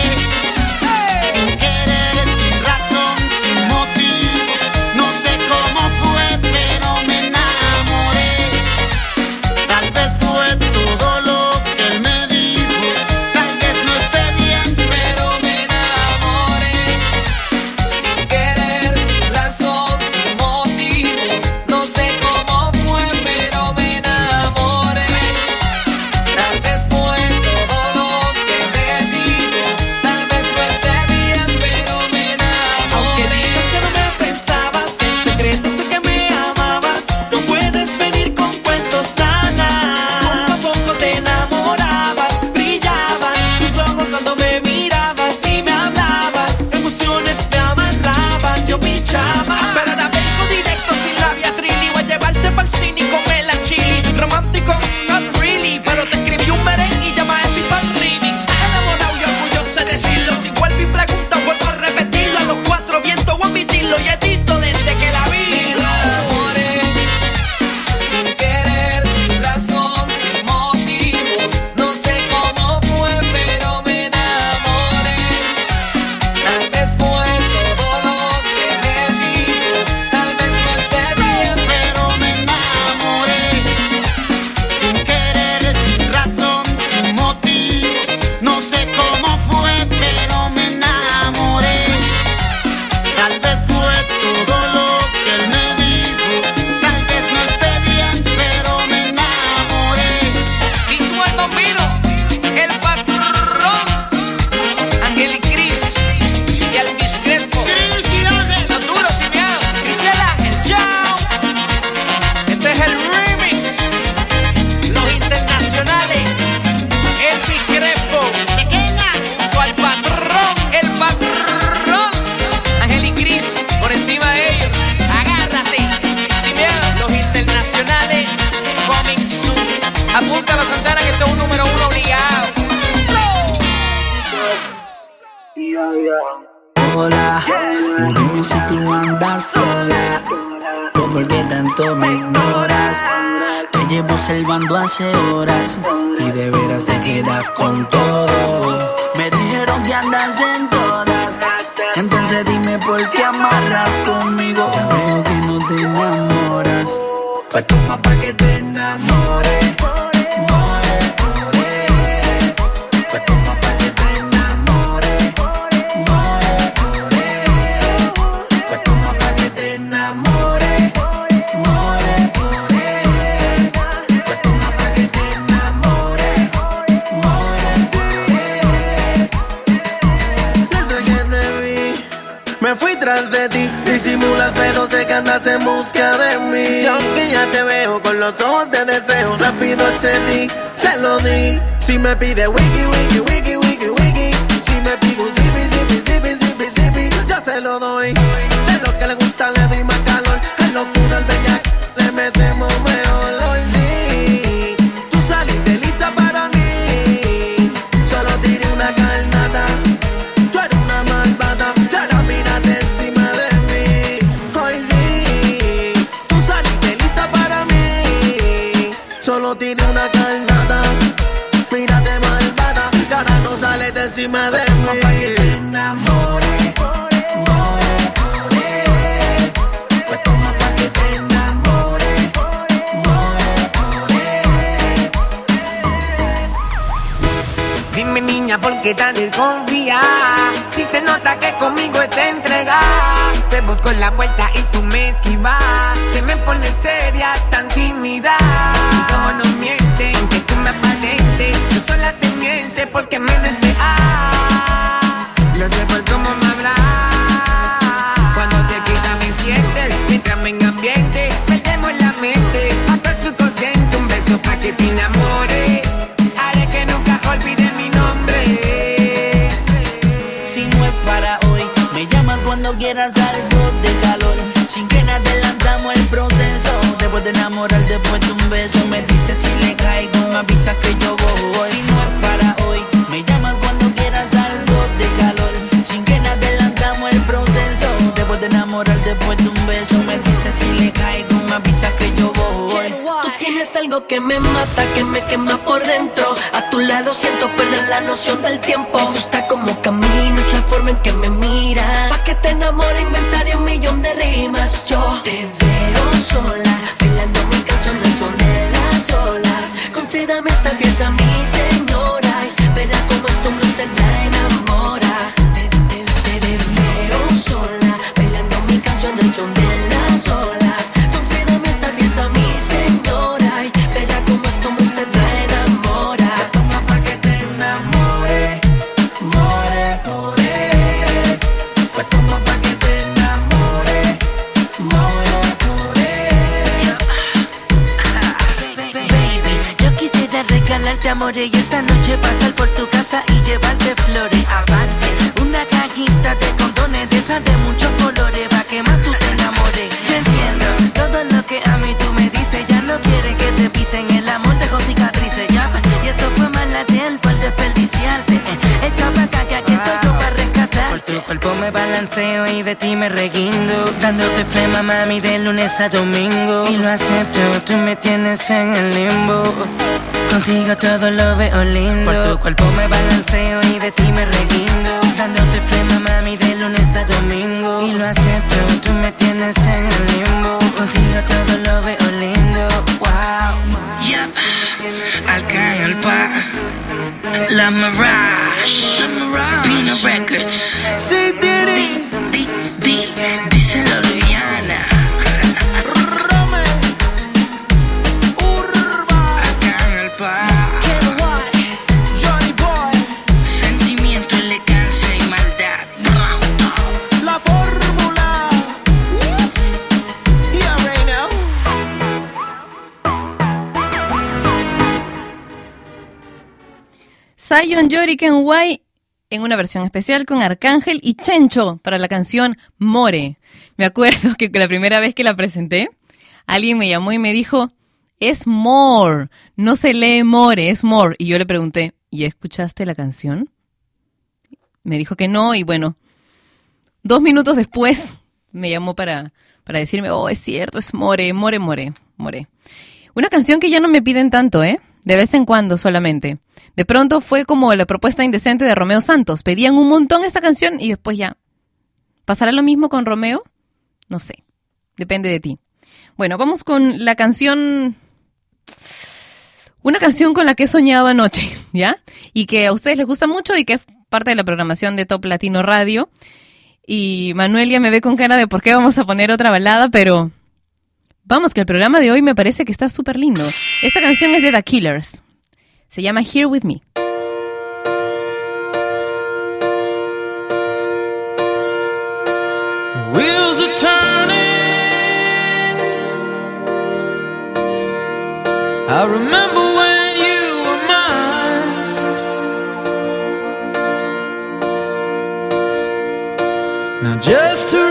[SPEAKER 10] una
[SPEAKER 4] versión especial con Arcángel y Chencho para la canción More. Me acuerdo que la primera vez que la presenté, alguien me llamó y me dijo, es More, no se lee More, es More. Y yo le pregunté, ¿y escuchaste la canción? Me dijo que no y bueno, dos minutos después me llamó para, para decirme, oh, es cierto, es More, More, More, More. Una canción que ya no me piden tanto, ¿eh? de vez en cuando solamente. De pronto fue como la propuesta indecente de Romeo Santos. Pedían un montón esta canción y después ya. ¿Pasará lo mismo con Romeo? No sé. Depende de ti. Bueno, vamos con la canción. Una canción con la que he soñado anoche, [laughs] ¿ya? Y que a ustedes les gusta mucho y que es parte de la programación de Top Latino Radio. Y Manuel ya me ve con cara de por qué vamos a poner otra balada, pero vamos, que el programa de hoy me parece que está súper lindo. Esta canción es de The Killers. Se llama Here With Me.
[SPEAKER 1] Wheels. I remember when you were mine.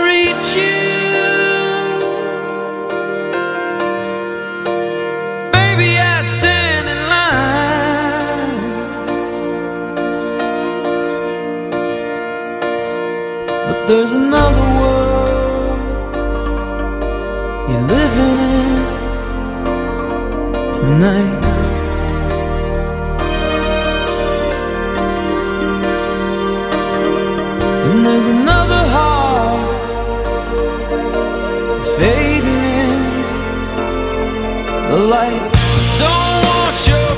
[SPEAKER 1] There's another world you're living in tonight. And there's another heart that's fading in the light. Don't want your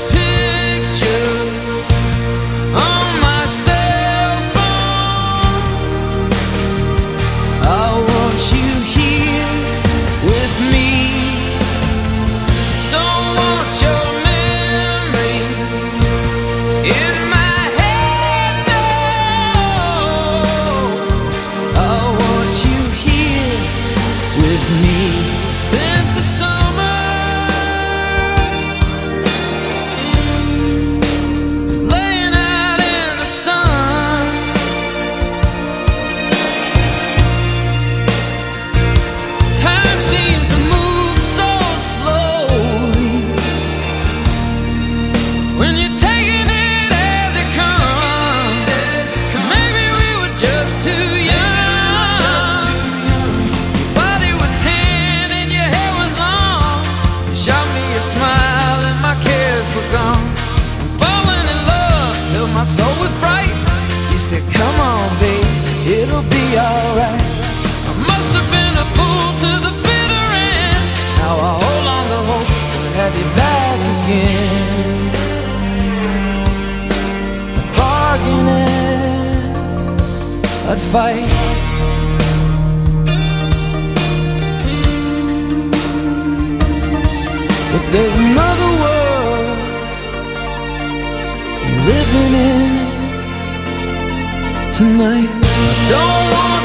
[SPEAKER 1] fight. But there's another world you're living in tonight. Don't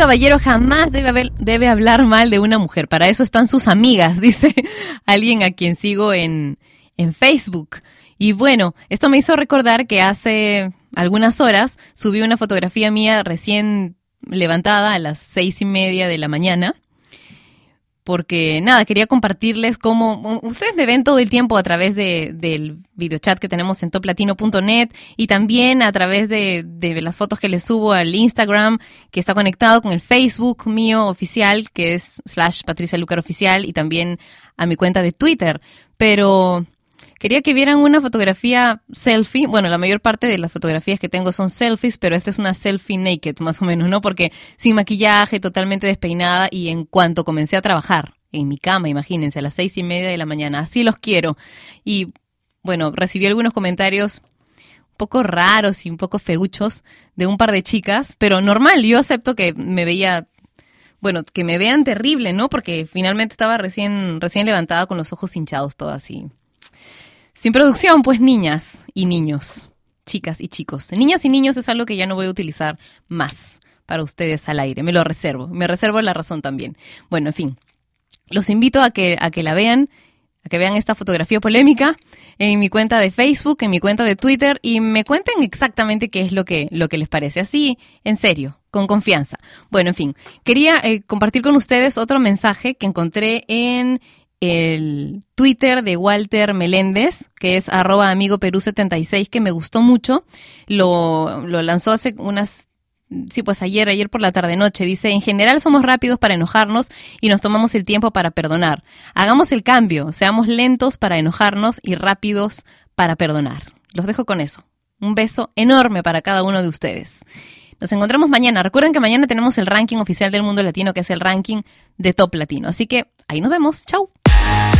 [SPEAKER 4] caballero jamás debe, haber- debe hablar mal de una mujer. Para eso están sus amigas, [laughs] dice alguien a quien sigo en, en Facebook. Y bueno, esto me hizo recordar que hace algunas horas subí una fotografía mía recién levantada a las seis y media de la mañana. Porque nada, quería compartirles cómo ustedes me ven todo el tiempo a través de, del videochat que tenemos en toplatino.net y también a través de, de las fotos que les subo al Instagram, que está conectado con el Facebook mío oficial, que es slash Patricia Lucar Oficial, y también a mi cuenta de Twitter. Pero quería que vieran una fotografía selfie. Bueno, la mayor parte de las fotografías que tengo son selfies, pero esta es una selfie naked, más o menos, ¿no? Porque sin maquillaje, totalmente despeinada, y en cuanto comencé a trabajar en mi cama, imagínense, a las seis y media de la mañana, así los quiero. Y bueno, recibí algunos comentarios un poco raros y un poco feuchos de un par de chicas, pero normal, yo acepto que me veía bueno, que me vean terrible, ¿no? Porque finalmente estaba recién, recién levantada con los ojos hinchados, todo así. Sin producción, pues niñas y niños, chicas y chicos. Niñas y niños es algo que ya no voy a utilizar más para ustedes al aire, me lo reservo, me reservo la razón también. Bueno, en fin, los invito a que, a que la vean, a que vean esta fotografía polémica en mi cuenta de Facebook, en mi cuenta de Twitter y me cuenten exactamente qué es lo que, lo que les parece. Así, en serio, con confianza. Bueno, en fin, quería eh, compartir con ustedes otro mensaje que encontré en el Twitter de Walter Meléndez, que es arroba amigo Perú 76, que me gustó mucho. Lo, lo lanzó hace unas Sí, pues ayer, ayer por la tarde noche, dice, en general somos rápidos para enojarnos y nos tomamos el tiempo para perdonar. Hagamos el cambio, seamos lentos para enojarnos y rápidos para perdonar. Los dejo con eso. Un beso enorme para cada uno de ustedes. Nos encontramos mañana. Recuerden que mañana tenemos el ranking oficial del mundo latino, que es el ranking de top latino. Así que ahí nos vemos. Chau.
[SPEAKER 9] I